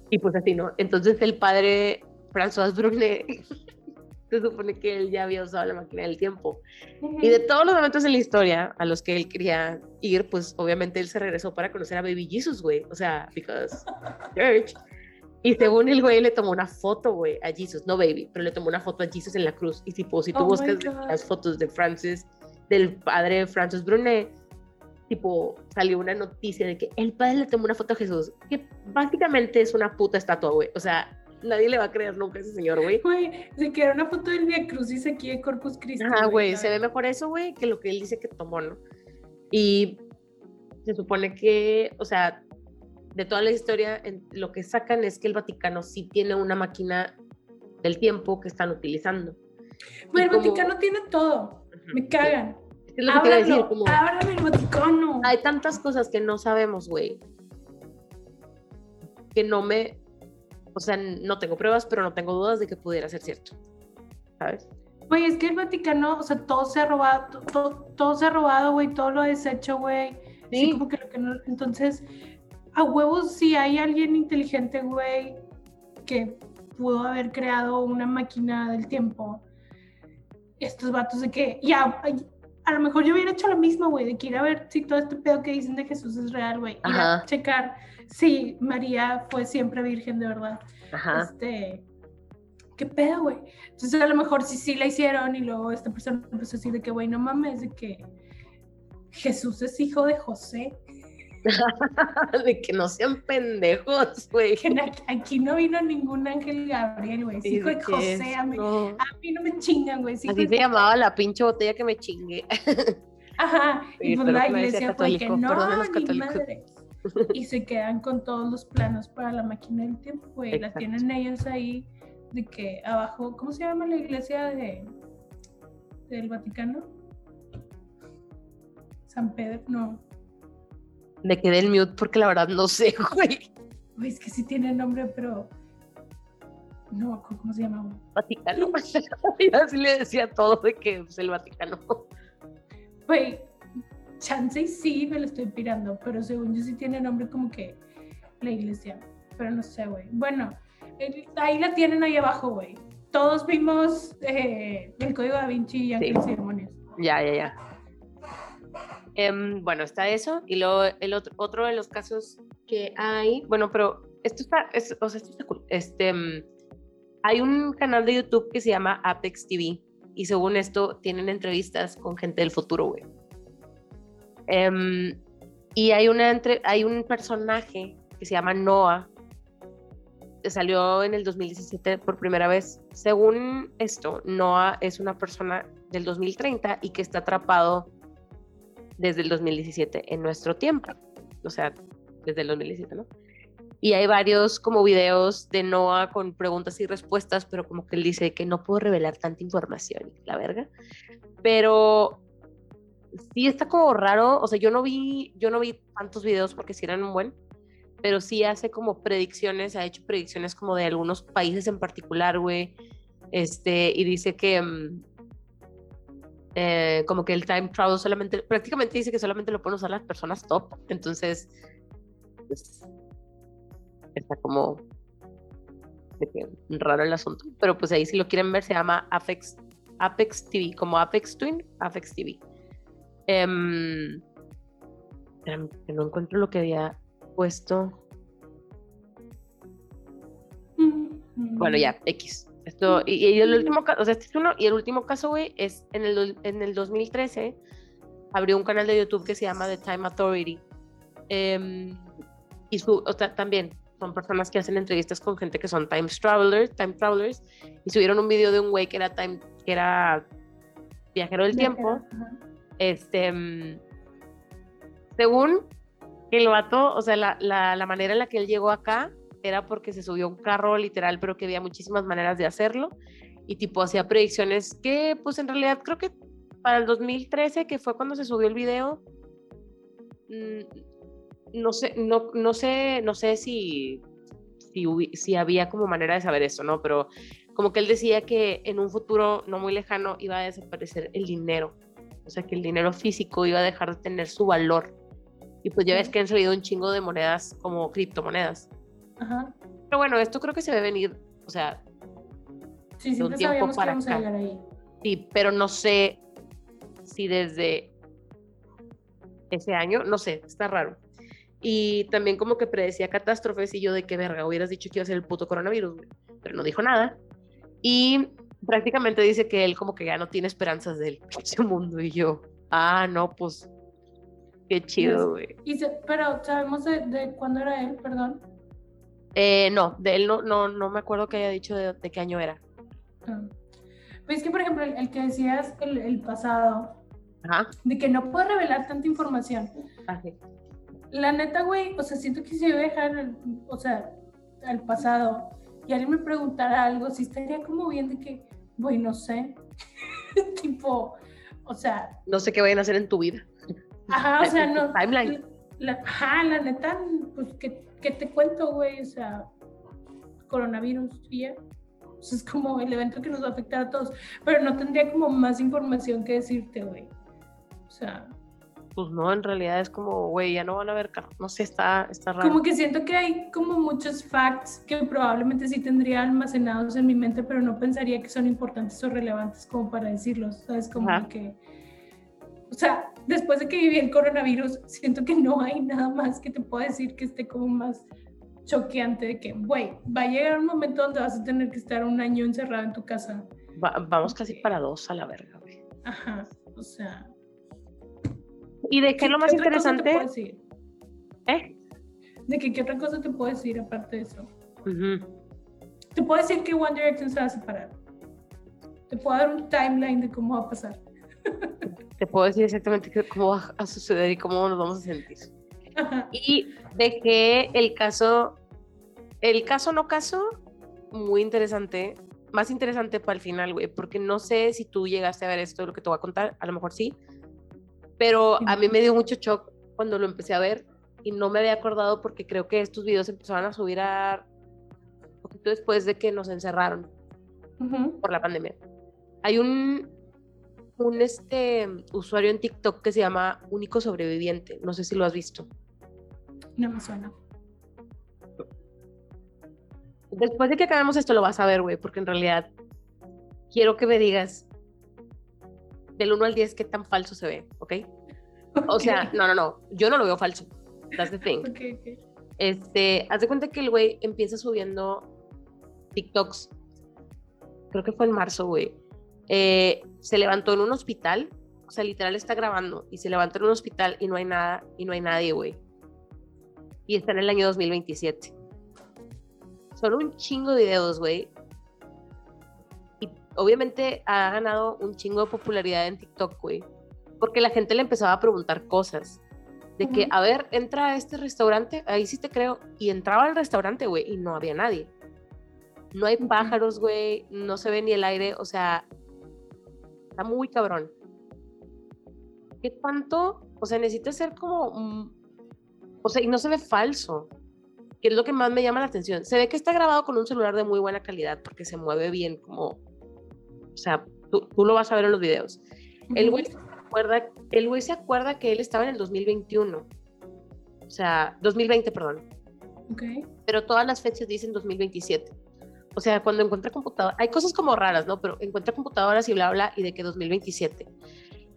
y pues así, ¿no? Entonces el padre François Brunet (laughs) se supone que él ya había usado la máquina del tiempo. Y de todos los eventos en la historia a los que él quería ir, pues obviamente él se regresó para conocer a Baby Jesus, güey. O sea, because (laughs) church. Y según el güey le tomó una foto, güey, a Jesus, no Baby, pero le tomó una foto a Jesus en la cruz. Y tipo, si tú oh buscas las fotos de Francis del padre Francis Brunet, tipo, salió una noticia de que el padre le tomó una foto a Jesús, que básicamente es una puta estatua, güey. O sea, nadie le va a creer nunca a ese señor, güey. Güey, se queda una foto del Via Crucis aquí de Corpus Christi. Ah, güey, se ve mejor eso, güey, que lo que él dice que tomó, ¿no? Y se supone que, o sea, de toda la historia, lo que sacan es que el Vaticano sí tiene una máquina del tiempo que están utilizando. Bueno, el Vaticano tiene todo. Me cagan. Es lo que decir, como, ábrame el Vaticano. Hay tantas cosas que no sabemos, güey. Que no me. O sea, no tengo pruebas, pero no tengo dudas de que pudiera ser cierto. ¿Sabes? Güey, es que el Vaticano, o sea, todo se ha robado, todo, todo se ha robado, güey, todo lo ha deshecho, güey. Sí. como que lo que no. Entonces, a huevos, si hay alguien inteligente, güey, que pudo haber creado una máquina del tiempo estos vatos de que ya, a lo mejor yo hubiera hecho lo mismo, güey, de que ir a ver si todo este pedo que dicen de Jesús es real, güey. Ir a checar si María fue siempre virgen de verdad. Ajá. Este, ¿qué pedo, güey? Entonces a lo mejor sí, sí la hicieron y luego esta persona empezó a decir de que, güey, no mames, de que Jesús es hijo de José. (laughs) de que no sean pendejos, güey. (laughs) Aquí no vino ningún ángel Gabriel, güey. Sí, hijo de José. A mí, no. a mí, no me chingan, güey. Así se llamaba la pinche botella que me chingue. (laughs) Ajá. Y pues la iglesia fue que no, ni madre. Y se quedan con todos los planos para la máquina del tiempo, güey. La tienen ellos ahí de que abajo, ¿cómo se llama la iglesia de del Vaticano? San Pedro, no. Me quedé en mute porque la verdad no sé, (laughs) güey. Güey, es que sí tiene nombre, pero. No, ¿cómo se llama? Vaticano. (laughs) Yo así le decía todo de que es el Vaticano. Güey, chance y sí me lo estoy pirando, pero según yo sí tiene nombre como que la iglesia, pero no sé, güey. Bueno, ahí la tienen ahí abajo, güey. Todos vimos eh, el código da Vinci y Ángeles sí. Ya, ya, ya. Em, bueno, está eso. Y luego el otro, otro de los casos que hay, bueno, pero esto está, o sea, esto está cool. Este, mm, hay un canal de YouTube que se llama Apex TV y según esto tienen entrevistas con gente del futuro, güey. Em, y hay, una entre, hay un personaje que se llama Noah, que salió en el 2017 por primera vez. Según esto, Noah es una persona del 2030 y que está atrapado desde el 2017 en nuestro tiempo. O sea, desde el 2017, ¿no? Y hay varios como videos de Noah con preguntas y respuestas, pero como que él dice que no puedo revelar tanta información, la verga. Pero sí está como raro, o sea, yo no vi, yo no vi tantos videos porque sí eran un buen, pero sí hace como predicciones, ha hecho predicciones como de algunos países en particular, güey. Este, y dice que mm, eh, como que el time travel solamente, prácticamente dice que solamente lo pueden usar las personas top, entonces pues, está como raro el asunto, pero pues ahí si lo quieren ver se llama Apex, Apex TV, como Apex Twin, Apex TV. Em, no encuentro lo que había puesto. Bueno, ya, X. Esto, y, el último caso, o sea, este es uno, y el último caso, güey, es en el, en el 2013, abrió un canal de YouTube que se llama The Time Authority. Em, y su, o sea, también son personas que hacen entrevistas con gente que son time travelers, time travelers, y subieron un video de un güey que era time, que era viajero del tiempo. Este, mm, según el vato, o sea, la, la, la, manera en la que él llegó acá era porque se subió un carro literal, pero que había muchísimas maneras de hacerlo, y tipo hacía predicciones que, pues en realidad creo que para el 2013, que fue cuando se subió el video, mm, no sé, no, no sé, no sé si, si, si, había como manera de saber eso, ¿no? Pero como que él decía que en un futuro no muy lejano iba a desaparecer el dinero. O sea, que el dinero físico iba a dejar de tener su valor. Y pues ya ves que han salido un chingo de monedas como criptomonedas. Ajá. Pero bueno, esto creo que se debe venir, o sea, sí, de un tiempo para acá. Ahí. Sí, pero no sé si desde ese año, no sé, está raro. Y también como que predecía catástrofes y yo de qué verga, hubieras dicho que iba a ser el puto coronavirus, pero no dijo nada. Y prácticamente dice que él como que ya no tiene esperanzas del (laughs) mundo y yo, ah, no, pues qué chido, güey. Pero sabemos de, de, cuándo era él, perdón. Eh, no, de él no, no, no me acuerdo que haya dicho de, qué año era. Ah. Pues que, por ejemplo, el, que decías el, el pasado, Ajá. de que no puede revelar tanta información. Ajá. Ah, la neta, güey, o sea, siento que si yo dejar, o sea, al pasado y alguien me preguntara algo, sí estaría como bien de que, güey, no sé. (laughs) tipo, o sea. No sé qué vayan a hacer en tu vida. Ajá, o sea, no. (laughs) Timeline. La, ajá, la neta, pues, ¿qué, qué te cuento, güey? O sea, coronavirus, y ya. Sea, es como el evento que nos va a afectar a todos. Pero no tendría como más información que decirte, güey. O sea, pues no, en realidad es como, güey, ya no van a ver No sé, está, está raro. Como que siento que hay como muchos facts que probablemente sí tendría almacenados en mi mente, pero no pensaría que son importantes o relevantes como para decirlos, ¿sabes? Como que... O sea, después de que viví el coronavirus, siento que no hay nada más que te pueda decir que esté como más choqueante de que, güey, va a llegar un momento donde vas a tener que estar un año encerrado en tu casa. vamos casi para dos a la verga, güey. Ajá, o sea, ¿Y de qué es lo más interesante? ¿Eh? ¿De qué, qué otra cosa te puedo decir aparte de eso? Te puedo decir que One Direction se va a separar. Te puedo dar un timeline de cómo va a pasar. Te puedo decir exactamente cómo va a suceder y cómo nos vamos a sentir. (laughs) Y de que el caso, el caso no caso, muy interesante, más interesante para el final, güey, porque no sé si tú llegaste a ver esto, lo que te voy a contar, a lo mejor sí, pero a mí me dio mucho shock cuando lo empecé a ver y no me había acordado porque creo que estos videos empezaron a subir a poquito después de que nos encerraron por la pandemia. Hay un, un este, usuario en TikTok que se llama Único Sobreviviente. No sé si lo has visto. No me suena. Después de que acabemos esto lo vas a ver, güey, porque en realidad quiero que me digas del 1 al 10 qué tan falso se ve, ¿ok? O sea, no, no, no, yo no lo veo falso. That's the thing. (laughs) Este, haz de cuenta que el güey empieza subiendo TikToks. Creo que fue en marzo, güey. Eh, se levantó en un hospital, o sea, literal está grabando y se levantó en un hospital y no hay nada y no hay nadie, güey. Y está en el año 2027. Son un chingo de videos, güey. Y obviamente ha ganado un chingo de popularidad en TikTok, güey. Porque la gente le empezaba a preguntar cosas. De que, a ver, entra a este restaurante, ahí sí te creo. Y entraba al restaurante, güey, y no había nadie. No hay pájaros, güey, no se ve ni el aire, o sea, está muy cabrón. ¿Qué tanto? O sea, necesita ser como... o sea, y no se ve falso que es lo que más me llama la atención. Se ve que está grabado con un celular de muy buena calidad porque se mueve bien, como, o sea, tú, tú lo vas a ver en los videos. El güey se acuerda, el güey se acuerda que él estaba en el 2021, o sea, 2020, perdón. Okay. Pero todas las fechas dicen 2027. O sea, cuando encuentra computadora, hay cosas como raras, ¿no? Pero encuentra computadoras y bla, bla, y de que 2027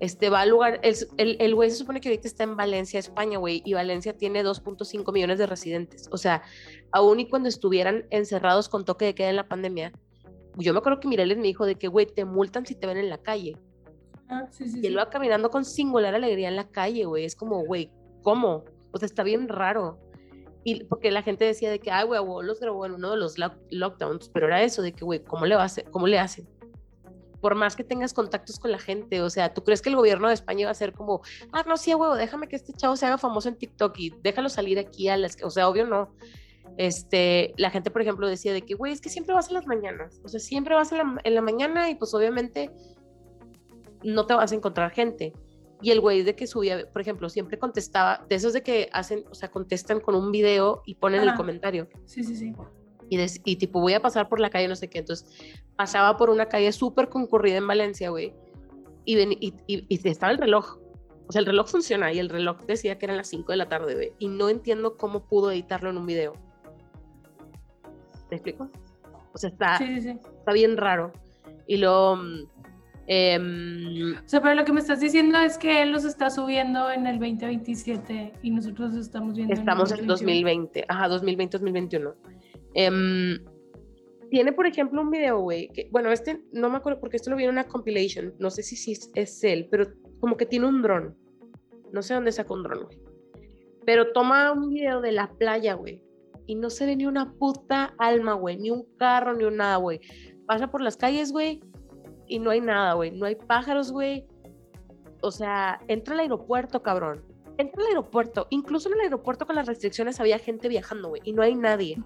este va al lugar, el, el, güey se supone que ahorita está en Valencia, España, güey, y Valencia tiene 2.5 millones de residentes. O sea, aún y cuando estuvieran encerrados con toque de queda en la pandemia, yo me acuerdo que Mireles me dijo de que, güey, te multan si te ven en la calle. Ah, sí, sí, y él va caminando con singular alegría en la calle, güey. Es como, güey, ¿cómo? O sea, está bien raro. Y porque la gente decía de que, ay, güey, los grabó en uno de los lockdowns, pero era eso, de que, güey, ¿cómo le va a hacer? ¿Cómo le hacen? por más que tengas contactos con la gente, o sea, ¿tú crees que el gobierno de España va a ser como, ah, no, sí, huevo, déjame que este chavo se haga famoso en TikTok y déjalo salir aquí a las, o sea, obvio no. Este, la gente, por ejemplo, decía de que, güey, es que siempre vas en las mañanas, o sea, siempre vas en la, en la mañana y pues obviamente no te vas a encontrar gente. Y el güey de que subía, por ejemplo, siempre contestaba, de esos de que hacen, o sea, contestan con un video y ponen el comentario. Sí, sí, sí y, tipo voy a pasar por la calle, no sé qué. Entonces pasaba por una calle súper concurrida en Valencia, güey, y, y, y, estaba el reloj. O sea, el reloj funciona y el reloj decía que eran las 5 de la tarde, güey. Y no entiendo cómo pudo editarlo en un video. ¿Te explico? O sea, está, está bien raro. Y lo... Eh, o sea, pero lo que me estás diciendo es que él los está subiendo en el 2027 y nosotros estamos viendo. Estamos en, 2020, ajá, 2020, 2021. Em, tiene, por ejemplo, un video, güey, que, bueno, este no me acuerdo porque esto lo vi en una compilation, no sé si, es él, pero como que tiene un dron. No sé dónde sacó un dron, güey. Pero toma un video de la playa, güey. Y no se ve ni una puta alma, güey. Ni un carro, ni un nada, güey. Pasa por las calles, güey. Y no hay nada, güey. No hay pájaros, güey. O sea, entra al aeropuerto, cabrón. Entra al aeropuerto. Incluso en el aeropuerto con las restricciones había gente viajando, güey. Y no hay nadie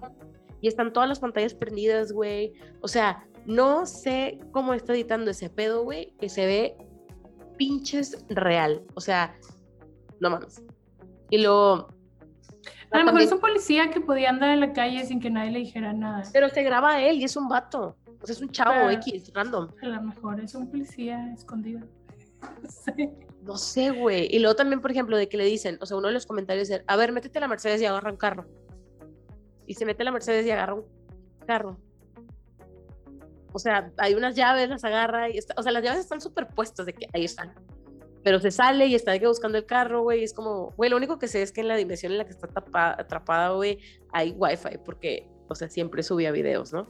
y están todas las pantallas prendidas, güey. O sea, no sé cómo está editando ese pedo, güey, que se ve pinches real. O sea, no mames. Y lo... A lo mejor es un policía que podía andar en la calle sin que nadie le dijera nada. Pero se graba a él y es un vato. O sea, es un chavo X, random. A lo mejor es un policía escondido. (laughs) No sé, güey. Y luego también, por ejemplo, de que le dicen, o sea, uno de los comentarios es, a ver, métete a la Mercedes y agarra un carro y se mete a la Mercedes y agarra un carro. O sea, hay unas llaves, las agarra y está, o sea, las llaves están superpuestas de que ahí están. Pero se sale y está que buscando el carro, güey, es como, güey, lo único que sé es que en la dimensión en la que está atrapada, güey, hay wifi, porque, o sea, siempre subía videos, ¿no?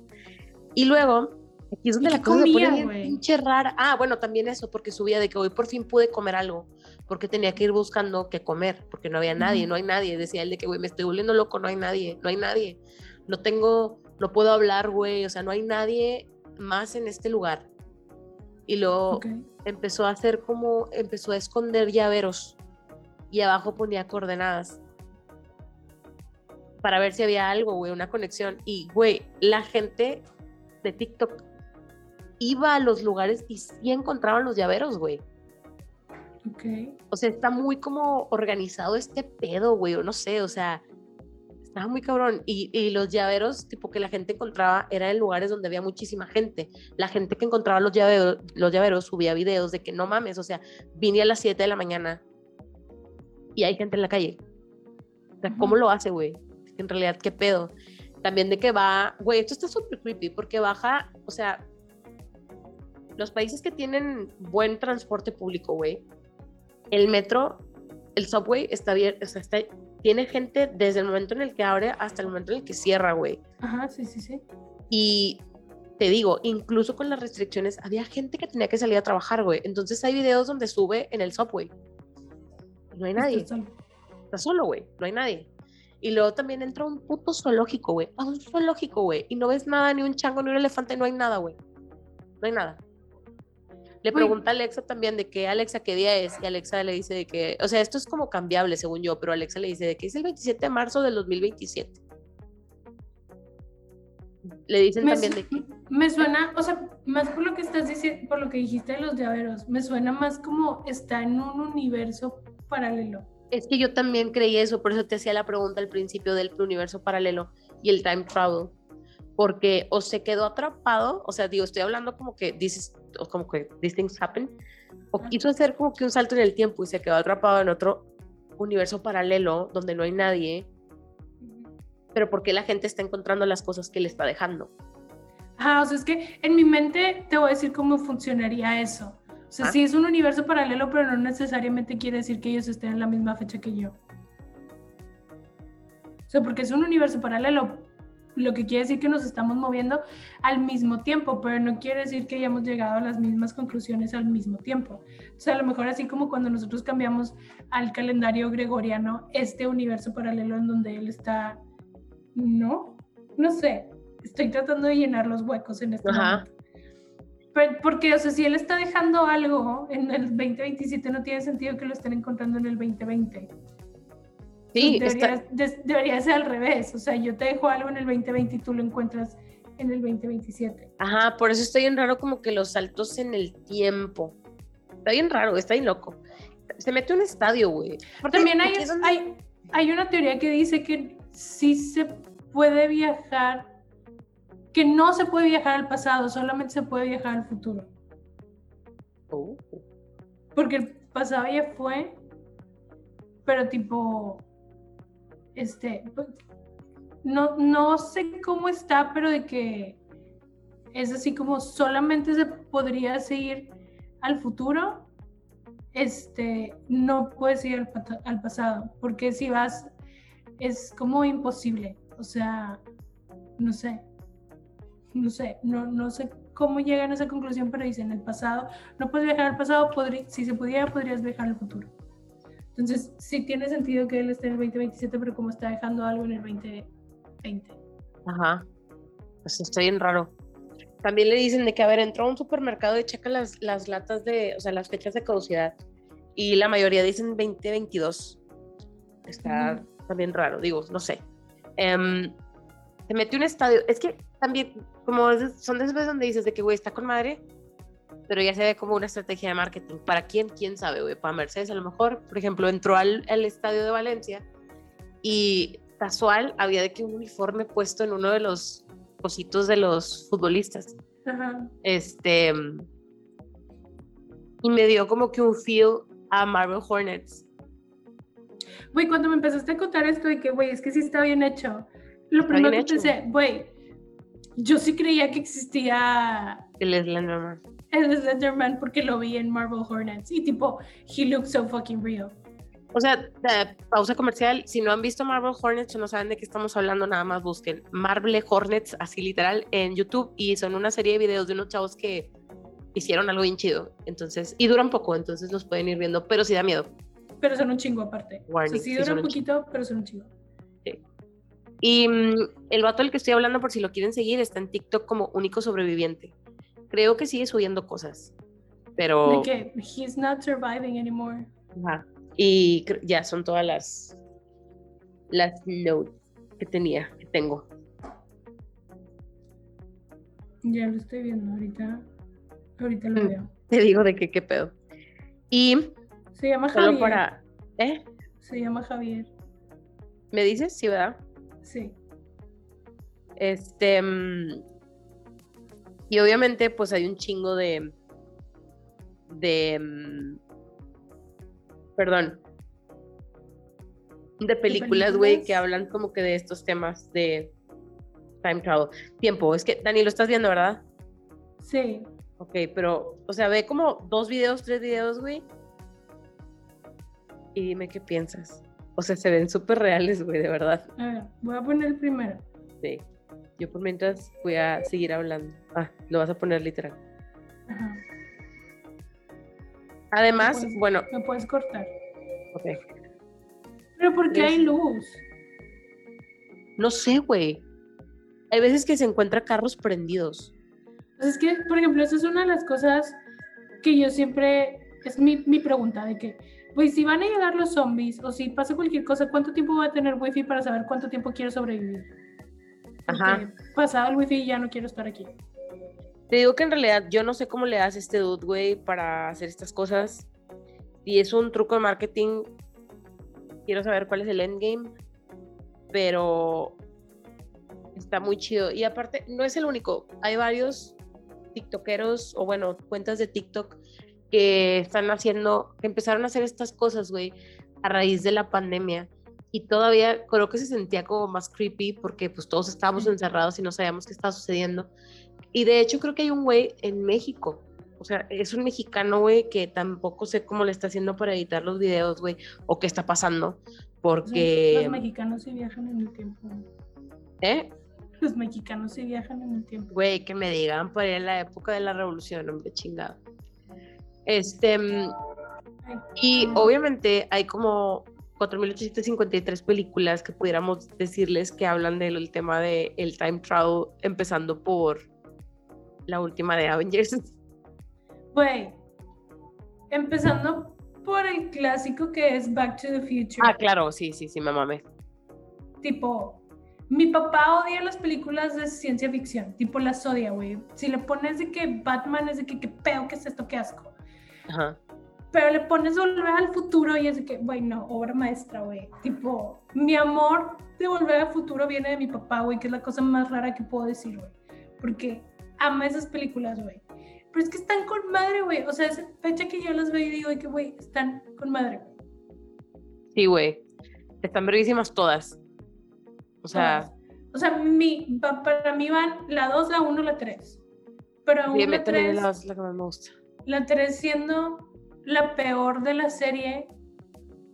Y luego, aquí es donde la cosa se pone pinche rara. Ah, bueno, también eso, porque subía de que hoy por fin pude comer algo porque tenía que ir buscando qué comer, porque no había nadie, no hay nadie. Decía él de que, güey, me estoy volviendo loco, no hay nadie, no hay nadie. No tengo, no puedo hablar, güey, o sea, no hay nadie más en este lugar. Y luego empezó a hacer como, empezó a esconder llaveros y abajo ponía coordenadas para ver si había algo, güey, una conexión. Y, güey, la gente de TikTok iba a los lugares y sí encontraban los llaveros, güey. Okay. O sea, está muy como organizado este pedo, güey, o no sé, o sea, estaba muy cabrón. Y, y, los llaveros, tipo que la gente encontraba, era en lugares donde había muchísima gente. La gente que encontraba los llaveros, los llaveros subía videos de que no mames, o sea, vine a las 7 de la mañana y hay gente en la calle. O sea, ¿cómo lo hace, güey? En realidad, ¿qué pedo? También de que va, güey, esto está súper creepy porque baja, o sea, los países que tienen buen transporte público, güey, el metro, el subway está bien, o sea, está tiene gente desde el momento en el que abre hasta el momento en el que cierra, güey. Ajá, sí, sí, sí. Y te digo, incluso con las restricciones, había gente que tenía que salir a trabajar, güey. Entonces hay videos donde sube en el subway. No hay nadie. Está solo, Está solo güey. No hay nadie. Y luego también entra un puto zoológico, güey. A un zoológico, güey. Y no ves nada, ni un chango, ni un elefante, no hay nada, güey. No hay nada. Le pregunta a Alexa también de qué Alexa qué día es y Alexa le dice de que, o sea, esto es como cambiable según yo, pero Alexa le dice de que es el 27 de marzo del 2027. Le dicen también de que... Me suena, o sea, más por lo que estás diciendo, por lo que dijiste de los llaveros, me suena más como está en un universo paralelo. Es que yo también creí eso, por eso te hacía la pregunta al principio del universo paralelo y el time travel porque o se quedó atrapado, o sea, digo, estoy hablando como que dices, como que these things happen, o quiso hacer como que un salto en el tiempo y se quedó atrapado en otro universo paralelo donde no hay nadie, pero porque la gente está encontrando las cosas que le está dejando. Ah, o sea, es que en mi mente te voy a decir cómo funcionaría eso. O sea, sí es un universo paralelo, pero no necesariamente quiere decir que ellos estén en la misma fecha que yo. O sea, porque es un universo paralelo, lo que quiere decir que nos estamos moviendo al mismo tiempo, pero no quiere decir que hayamos llegado a las mismas conclusiones al mismo tiempo. O sea, a lo mejor así como cuando nosotros cambiamos al calendario gregoriano, este universo paralelo en donde él está, no, no sé, estoy tratando de llenar los huecos en este momento. porque, o sea, si él está dejando algo en el 2027, no tiene sentido que lo estén encontrando en el 2020. Sí, debería, ser al revés. O sea, yo te dejo algo en el 2020 y tú lo encuentras en el 2027. Ajá, por eso está bien raro como que los saltos en el tiempo. Está bien raro, está bien loco. Se mete un estadio, güey. También hay, hay, hay una teoría que dice que sí se puede viajar, que no se puede viajar al pasado, solamente se puede viajar al futuro. Oh. Porque el pasado ya fue, pero tipo, este, pues, no, no sé cómo está, pero de que es así como solamente se podría seguir al futuro, este, no puedes ir al, al, pasado, porque si vas, es como imposible, o sea, no sé, no sé, no, no sé cómo llegan a esa conclusión, pero dicen el pasado, no puedes viajar al pasado, si se pudiera, podrías viajar al futuro. Entonces, sí tiene sentido que él esté en el 2027, pero como está dejando algo en el 2020. Ajá. Pues está bien raro. También le dicen de que, a ver, entró a un supermercado y checa las, las latas de, o sea, las fechas de caducidad. Y la mayoría dicen 2022. Está también raro, digo, no sé. Um, se metió un estadio. Es que también, como son de esas veces donde dices de que, güey, está con madre, pero ya se ve como una estrategia de marketing. ¿Para quién? ¿Quién sabe, güey? Para Mercedes a lo mejor, por ejemplo, entró al, estadio de Valencia y casual había de que un uniforme puesto en uno de los cositos de los futbolistas. Este. Y me dio como que un feel a Marvel Hornets. Güey, cuando me empezaste a contar esto de que, güey, es que sí está bien hecho. Lo primero que pensé, güey, yo sí creía que existía. El Slenderman el Slenderman porque lo vi en Marvel Hornets y tipo, he looks so fucking real. O sea, pausa comercial, si no han visto Marvel Hornets o no saben de qué estamos hablando, nada más busquen Marvel Hornets, así literal, en YouTube y son una serie de videos de unos chavos que hicieron algo bien chido. Entonces, y duran poco, entonces los pueden ir viendo, pero sí da miedo. Pero son un chingo aparte. o sea, sí, duran un poquito, pero son un chingo. Sí. Y mm, el vato del que estoy hablando, por si lo quieren seguir, está en TikTok como único sobreviviente creo que sigue subiendo cosas, pero... De que he's not surviving anymore. Ajá. Y ya son todas las las notes que tenía, que tengo. Ya lo estoy viendo ahorita. Ahorita lo mm, veo. Te digo de qué qué pedo. Y se llama Javier. Para, ¿Eh? Se llama Javier. ¿Me dices? Sí, ¿verdad? Sí. Este. mm, Y obviamente, pues hay un chingo de. De. mm, Perdón. De películas, güey, que hablan como que de estos temas de time travel. Tiempo. Es que, Dani, lo estás viendo, ¿verdad? Sí. Ok, pero, o sea, ve como dos videos, tres videos, güey. Y dime qué piensas. O sea, se ven súper reales, güey, de verdad. A ver, voy a poner el primero. Sí. Yo por mientras voy a seguir hablando. Ah, lo vas a poner literal. Ajá. Además, bueno, Me puedes cortar. ok. Pero porque hay Es- luz. No sé, güey. Hay veces que se encuentra carros prendidos. Pues es que, por ejemplo, esa es una de las cosas que yo siempre, es mi, mi pregunta, de que, pues si van a llegar los zombies o si pasa cualquier cosa, ¿cuánto tiempo va a tener wifi para saber cuánto tiempo quiero sobrevivir? Ajá. pasado el wifi ya no quiero estar aquí. Te digo que en realidad yo no sé cómo le hace este dude, güey, para hacer estas cosas. Si es un truco de marketing, quiero saber cuál es el endgame. Pero está muy chido. Y aparte, no es el único. Hay varios TikTokeros o, bueno, cuentas de TikTok que están haciendo, que empezaron a hacer estas cosas, güey, a raíz de la pandemia. Y todavía creo que se sentía como más creepy porque pues todos estábamos encerrados y no sabíamos qué estaba sucediendo. Y de hecho creo que hay un güey en México. O sea, es un mexicano, güey, que tampoco sé cómo le está haciendo para editar los videos, güey, o qué está pasando. Porque... los mexicanos sí viajan en el tiempo. ¿Eh? Los mexicanos sí viajan en el tiempo. Güey, que me digan por ahí en la época de la revolución, hombre, chingado. Este... mm, Y obviamente hay como 4.853 películas que pudiéramos decirles que hablan del tema del el time travel, empezando por la última de Avengers. Güey, empezando por el clásico que es Back to the Future. Ah, claro, sí, sí, sí, me mamé. Tipo, mi papá odia las películas de ciencia ficción, tipo las odia, güey. Si le pones de que Batman es de que qué pedo, qué es esto, qué asco. Ajá. Pero le pones volver al futuro y es que, güey, no, obra maestra, güey. Tipo, mi amor de volver al futuro viene de mi papá, güey, que es la cosa más rara que puedo decir, güey. Porque ama esas películas, güey. Pero es que están con madre, güey. O sea, es fecha que yo las veo y digo que, güey, están con madre. Sí, güey. Están brevísimas todas. O sea, Todas. O sea, mi, pa- para mí van la 2, la 1, la 3. Pero aún la también 3, la, la que más me gusta. la 3 siendo la peor de la serie,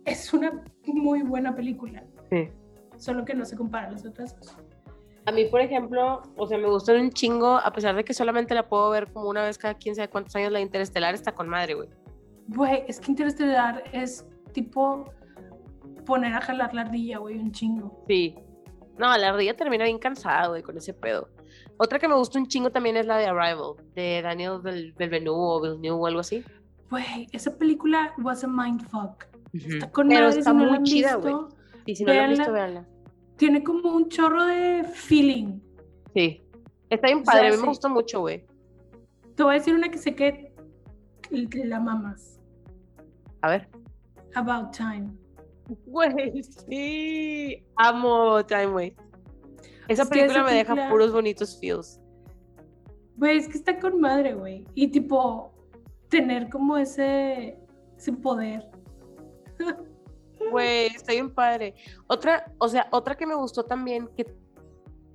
es una muy buena película. Sí. Solo que no se compara a las otras. A mí, por ejemplo, o sea, me gustan un chingo, a pesar de que solamente la puedo ver como una vez cada quién sabe cuántos años, la Interestelar está con madre, güey. Güey, es que Interestelar es tipo poner a jalar la ardilla, güey, un chingo. Sí. No, la ardilla termina bien cansada, güey, con ese pedo. Otra que me gusta un chingo también es la de Arrival, de Daniel Del Villeneuve o Villeneuve o algo así. Güey, esa película was a mindfuck. Está con Pero madre, está si no la muy chida, güey. Y si no la han visto, véanla. véanla. Tiene como un chorro de feeling. Sí. Está bien O sea, padre, a mí me sí. gustó mucho, güey. Te voy a decir una que sé que la mamas. A ver. About Time. Güey, sí. Amo Time Way. Esa película esa me deja puros bonitos feels. Güey, es que está con madre, güey. Y tipo, tener como ese, ese poder. Güey, está bien padre. Otra, o sea, otra que me gustó también que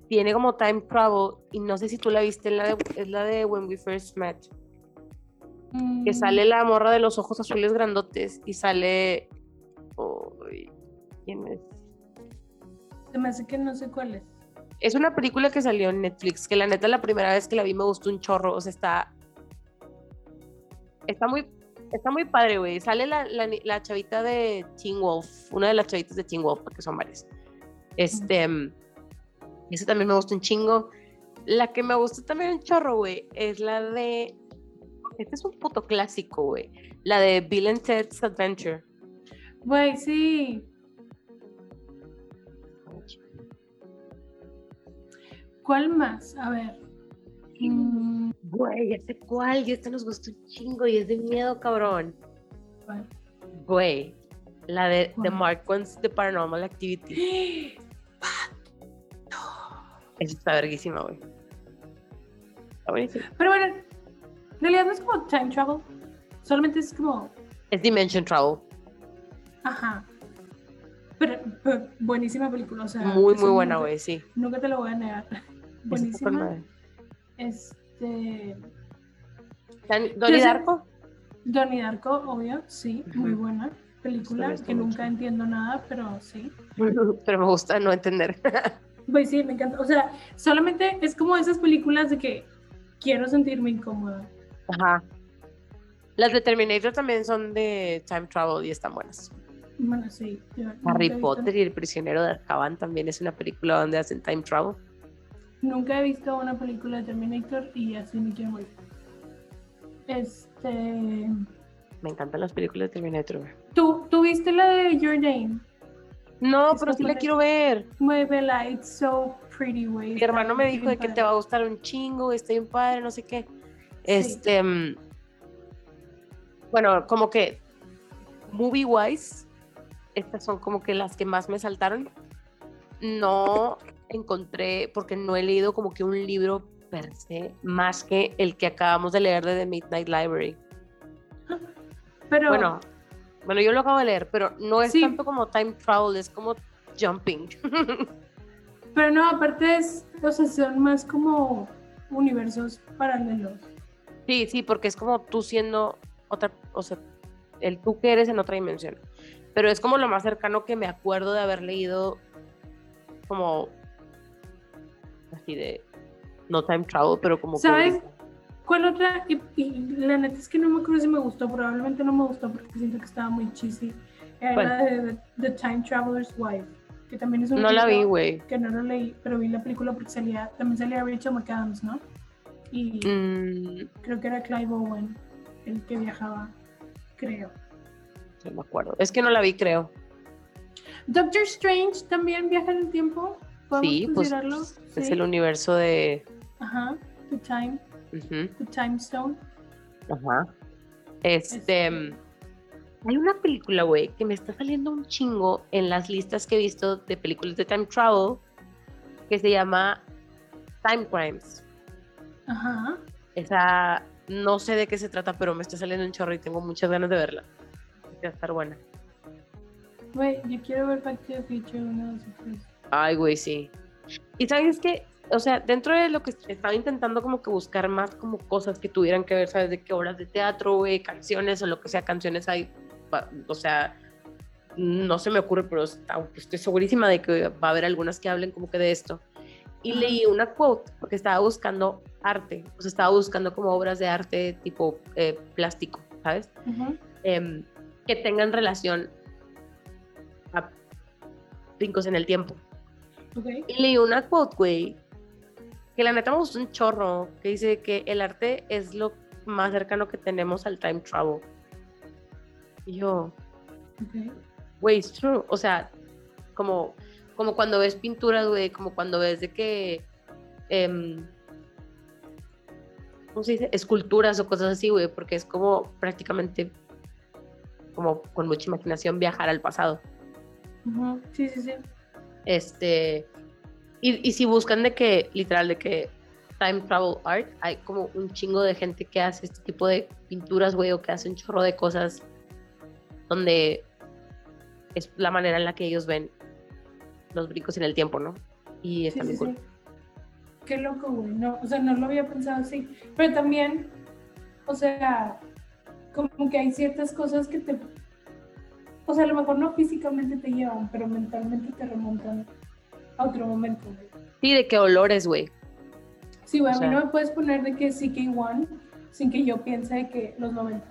tiene como time travel y no sé si tú la viste, es la de, es la de When We First Met. Que Mm, sale la morra de los ojos azules grandotes y sale. Uy, ¿Quién es? Se me hace que no sé cuál es. Es una película que salió en Netflix, que la neta la primera vez que la vi me gustó un chorro, o sea, está está muy está muy padre, güey. Sale la, la, la chavita de Teen Wolf, una de las chavitas de Teen Wolf, porque son varias. Este, mm, ese también me gustó un chingo. La que me gustó también un chorro, güey, es la de este es un puto clásico, güey. La de Bill and Ted's Adventure. Güey, sí. ¿Cuál más? A ver. Mm, Güey, ya sé cuál, y esta nos gustó un chingo y es de miedo, cabrón. ¿cuál? Güey, la de The. Mark Ones de Paranormal Activity. (gasps) Esa está verguísima, güey. Está buenísima. Pero bueno, en realidad no es como time travel. Solamente es como. Es Dimension Travel. Ajá. Pero, pero buenísima película. O sea, Muy, eso muy buena, güey, sí. Nunca te lo voy a negar. Buenísima. madre. Este. Donnie Darko. Donnie Darko, obvio, sí, muy buena película, que nunca entiendo nada, pero sí. (laughs) Pero me gusta no entender. (laughs) Pues sí, me encanta. O sea, solamente es como esas películas de que quiero sentirme incómoda. Ajá. Las de Terminator también son de time travel y están buenas. Bueno, sí. Harry Potter y El prisionero de Azkaban también es una película donde hacen time travel. Nunca he visto una película de Terminator y así me quiero morir. Este. Me encantan las películas de Terminator. ¿Tú, ¿tú viste la de Your Name? No, pero sí la quiero ver. Muévela, it's so pretty, güey. Mi hermano me dijo de que te va a gustar un chingo, está bien padre, no sé qué. Este, mm, bueno, como que movie wise, estas son como que las que más me saltaron. No encontré, porque no he leído como que un libro per se, más que el que acabamos de leer de The Midnight Library. (laughs) Pero, Bueno, bueno, yo lo acabo de leer, pero no es Sí. tanto como time travel, es como jumping. (laughs) pero no, aparte es, o sea, son más como universos paralelos. Sí, sí, porque es como tú siendo otra, o sea, el tú que eres en otra dimensión. Pero es como lo más cercano que me acuerdo de haber leído como así de no time travel, pero como que ¿Sabes? ¿Cuál otra? Y, y la neta es que no me acuerdo si me gustó, probablemente no me gustó porque siento que estaba muy cheesy. Era la de The Time Traveler's Wife, que también es un no la vi, güey. Que no lo leí, pero vi la película porque salía, también salía Rachel McAdams, ¿no? Y Mm, creo que era Clive Owen el que viajaba, creo. no me acuerdo. Es que no la vi, creo. Doctor Strange también viaja en el tiempo. ¿Podemos Sí, pues considerarlo? es Sí. el universo de Ajá, The Time, ujú, The Time Stone. Ajá. Este. Este- Hay una película, güey, que me está saliendo un chingo en las listas que he visto de películas de time travel que se llama Time Crimes. Ajá. Esa no sé de qué se trata, pero me está saliendo un chorro y tengo muchas ganas de verla. Va a estar buena. Güey, yo quiero ver Back to the Future uno, dos y tres. Ay, güey, sí. Y sabes que, o sea, dentro de lo que estaba intentando como que buscar más como cosas que tuvieran que ver, ¿sabes? De qué obras de teatro, güey, canciones o lo que sea, canciones hay, o sea, no se me ocurre, pero estoy segurísima de que va a haber algunas que hablen como que de esto. Y leí una quote porque estaba buscando arte, o sea, estaba buscando como obras de arte tipo eh, plástico, ¿sabes? Ujú. Em, que tengan relación a brincos en el tiempo. Ok. Y leí una quote, güey, que la neta me gustó un chorro, que dice que el arte es lo más cercano que tenemos al time travel. Y yo, güey, it's true. O sea, como, como cuando ves pinturas, güey, como cuando ves de que, em, ¿cómo se dice? Esculturas o cosas así, güey, porque es como prácticamente, como con mucha imaginación viajar al pasado. Sí, sí, sí. Este, y, y si buscan de que, literal, de que time travel art, hay como un chingo de gente que hace este tipo de pinturas, güey, o que hace un chorro de cosas donde es la manera en la que ellos ven los brincos en el tiempo, ¿no? Y Sí, está sí, bien cool. sí. Qué loco, güey. No, o sea, no lo había pensado así. Pero también, o sea, como que hay ciertas cosas que te. O sea, a lo mejor no físicamente te llevan, pero mentalmente te remontan a otro momento. Sí, de que olores, güey. Sí, güey, O a mí no me puedes poner de que CK1 sin que yo piense de que los 90.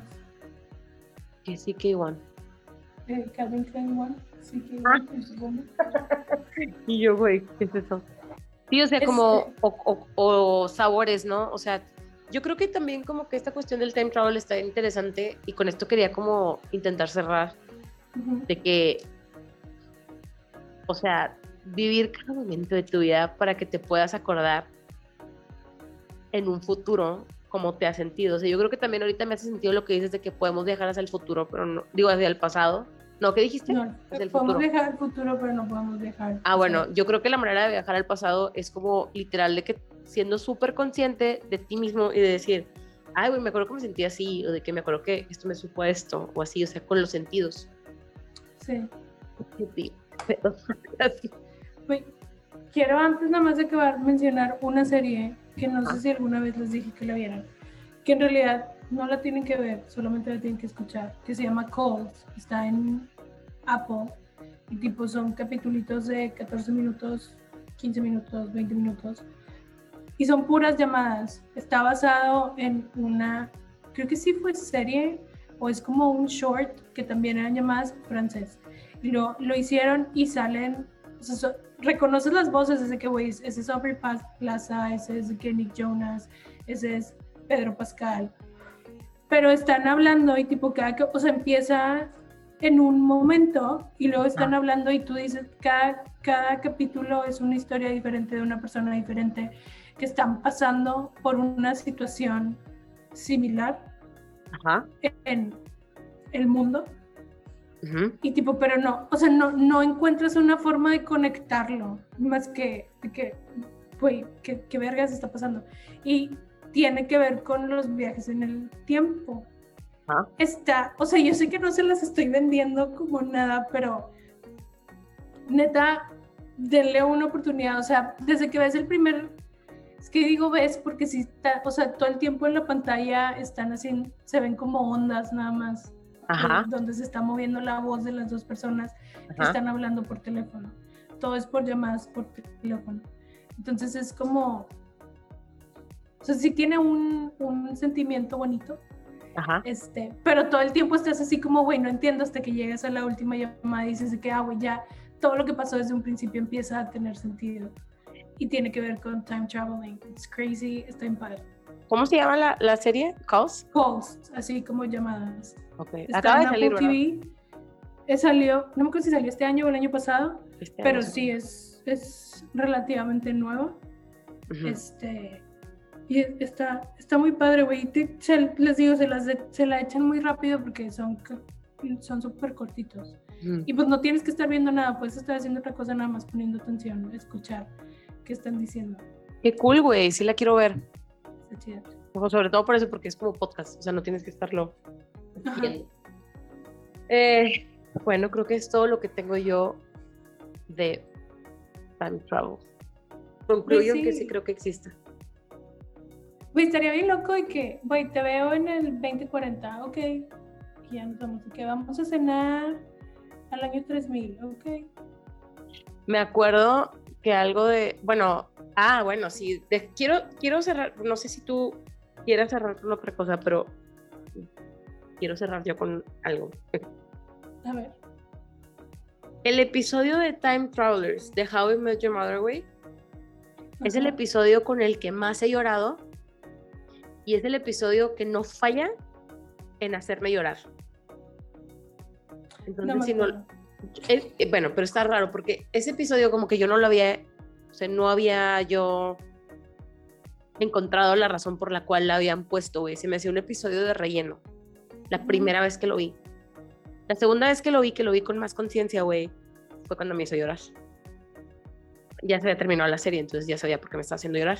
Que sí, que igual. Eh, Calvin Klein 1, CK1, Ah. el segundo. (laughs) Y yo, güey, ¿qué es eso? Sí, o sea, como, Este- o, o- o sabores, ¿no? O sea, yo creo que también como que esta cuestión del time travel está interesante y con esto quería como intentar cerrar De que, o sea, vivir cada momento de tu vida para que te puedas acordar en un futuro cómo te ha sentido. O sea, yo creo que también ahorita me hace sentido lo que dices de que podemos viajar hacia el futuro, pero no, digo, hacia el pasado, No, ¿qué dijiste? No, podemos viajar al futuro, pero no podemos viajar. Ah, bueno, yo creo que la manera de viajar al pasado es como literal de que siendo súper consciente de ti mismo y de decir, ay, güey, me acuerdo que me sentía así, o de que me acuerdo que esto me supo esto, o así, o sea, con los sentidos. Sí. (laughs) Quiero antes nada más de acabar mencionar una serie que no sé si alguna vez les dije que la vieran, que en realidad no la tienen que ver, solamente la tienen que escuchar, que se llama Calls, está en Apple y tipo son capítulos de 14 minutos, 15 minutos, 20 minutos y son puras llamadas. Está basado en una, creo que sí fue serie o es como un short que también eran llamadas francés. Lo, lo hicieron y salen, reconoces las voces, ese que, güey, ese es Aubrey Plaza, ese es Nick Jonas, ese es Pedro Pascal. Pero están hablando y tipo cada que, o sea, empieza en un momento y luego están ah. hablando y tú dices, cada, cada capítulo es una historia diferente de una persona diferente que están pasando por una situación similar en el mundo. Y tipo, pero no, o sea, no, no encuentras una forma de conectarlo, más que, que, güey, ¿qué, ¿qué vergas está pasando? Y tiene que ver con los viajes en el tiempo. Está, o sea, yo sé que no se las estoy vendiendo como nada, pero neta, denle una oportunidad. O sea, desde que ves el primer es que digo ves porque si está, o sea, todo el tiempo en la pantalla están así, se ven como ondas nada más. Ajá. Donde se está moviendo la voz de las dos personas que están hablando por teléfono. Todo es por llamadas por teléfono. Entonces es como, o sea, sí tiene un, un sentimiento bonito. Ajá. Este, pero todo el tiempo estás así como, güey, no entiendo hasta que llegas a la última llamada y dices que, ah, güey, ya todo lo que pasó desde un principio empieza a tener sentido y tiene que ver con time traveling. It's crazy, está en padre. ¿Cómo se llama la, la serie? Calls. Calls, así como llamadas. Ok. Acaba de salir, TV. salió, no me acuerdo si salió este año o el año pasado, este pero sí es, es relativamente nueva. Este y está, está muy padre, güey. Les digo, se, las se la echan muy rápido porque son son súper cortitos. Y pues no tienes que estar viendo nada, puedes estar haciendo otra cosa nada más poniendo atención, escuchar qué están diciendo. Qué cool, güey, sí la quiero ver. Sobre todo por eso, porque es como podcast, o sea, no tienes que estarlo eh, bueno, creo que es todo lo que tengo yo de time travel. Concluyo pues que sí creo que existe. Pues estaría bien loco y que, güey, te veo en el 2040, ok. Y ya nos vamos, que vamos a cenar al año 3000, ok. Me acuerdo que algo de, bueno, ah, bueno, sí, quiero, quiero cerrar, no sé si tú quieras cerrar con otra cosa, pero quiero cerrar yo con algo. A ver. El episodio de Time Travelers de How I Met Your Mother Way es el episodio con el que más he llorado y es el episodio que no falla en hacerme llorar. Entonces, si no, eh, bueno, pero está raro porque ese episodio como que yo no lo había, o sea, no había yo encontrado la razón por la cual la habían puesto, güey. Se me hacía un episodio de relleno. La primera vez que lo vi. La segunda vez que lo vi, que lo vi con más conciencia, güey, fue cuando me hizo llorar. Ya se había terminado la serie, entonces ya sabía por qué me estaba haciendo llorar.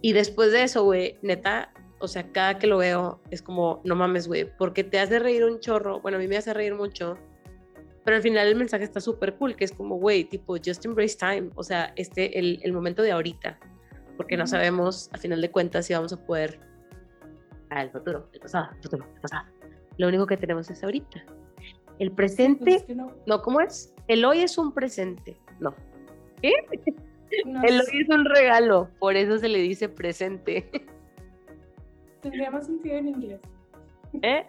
Y después de eso, güey, neta, o sea, cada que lo veo es como, no mames, güey, porque te hace reír un chorro. Bueno, a mí me hace reír mucho pero al final el mensaje está súper cool, que es como, güey, tipo, just embrace time, o sea, este, el, el momento de ahorita, porque no sabemos, a final de cuentas, si vamos a poder, al futuro, el pasado, el futuro, el pasado. Lo único que tenemos es ahorita. El presente, pues no. no. ¿cómo es? El hoy es un presente, no. ¿Qué? el hoy es un regalo, por eso se le dice presente. Tendría más sentido en inglés. ¿Eh?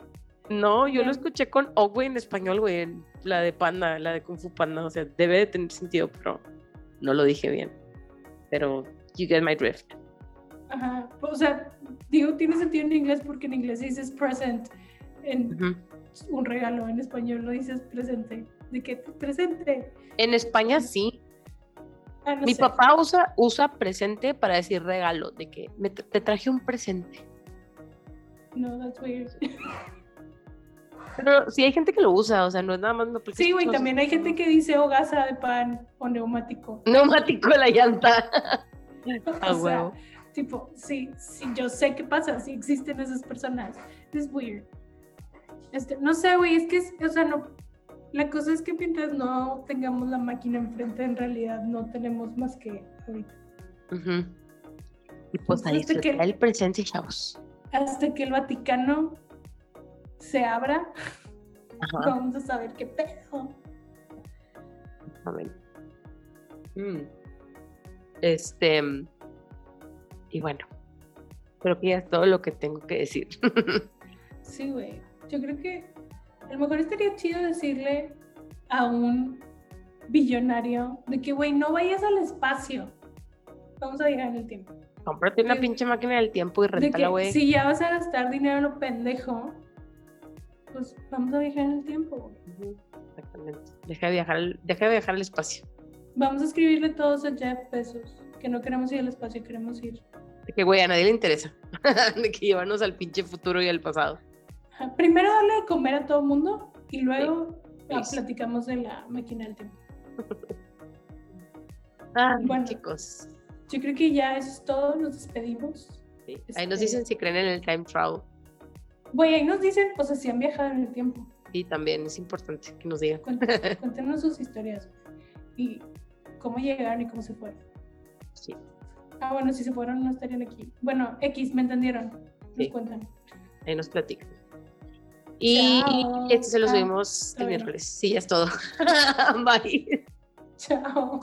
No, yo lo escuché con oh, en español, güey, la de Panda, la de Kung Fu Panda, o sea, debe de tener sentido, pero no lo dije bien. Pero you get my drift. Ajá, o sea, digo, tiene sentido en inglés porque en inglés dices present, en un regalo, en español lo dices presente. ¿De qué presente? En España sí. Ah, Mi papá usa, usa presente para decir regalo, de que me, te traje un presente. No, that's weird. (laughs) Pero sí hay gente que lo usa, o sea, no es nada más no porque Sí, güey, también hay gente que dice hogaza de pan o neumático. Neumático la llanta. (laughs) A o sea, huevo. tipo, sí, sí, yo sé qué pasa, sí existen esas personas. Es weird. Este, no sé, güey, es que, es- o sea, no. La cosa es que mientras no tengamos la máquina enfrente, en realidad no tenemos más que ahorita. Ujú. Y pues ahí Hasta que- disfrutar el presente, chavos. Hasta que el Vaticano se abra, Ajá. vamos a saber qué pedo. Mm. Este. Y bueno, creo que ya es todo lo que tengo que decir. (laughs) Sí, güey. Yo creo que a lo mejor estaría chido decirle a un billonario de que, güey, no vayas al espacio. Vamos a viajar en el tiempo. Cómprate una De- pinche máquina del tiempo y rentala, güey. si ya vas a gastar dinero en lo pendejo, pues vamos a viajar en el tiempo. Exactamente. Deja de viajar, deja de viajar al espacio. Vamos a escribirle todos a Jeff Bezos que no queremos ir al espacio, queremos ir. De que, güey, a nadie le interesa. (laughs) de que llevarnos al pinche futuro y al pasado. Ajá, Primero darle de comer a todo el mundo y luego ah, Sí. platicamos de la máquina del tiempo. (laughs) Ah, Bueno. chicos. Yo creo que ya eso es todo, nos despedimos. Sí. Ahí nos Este- dicen si creen en el time travel. Güey, ahí nos dicen, sea, si han viajado en el tiempo. Y también es importante que nos digan. (laughs) Cuéntenos, sus historias y cómo llegaron y cómo se fueron. Sí. Ah, bueno, si se fueron no estarían aquí. Bueno, X, ¿me entendieron? Nos Sí. cuentan. Ahí nos platican. Y Chao. este se lo Ah, subimos el miércoles. Sí, ya es todo. (laughs) Bye. Chao.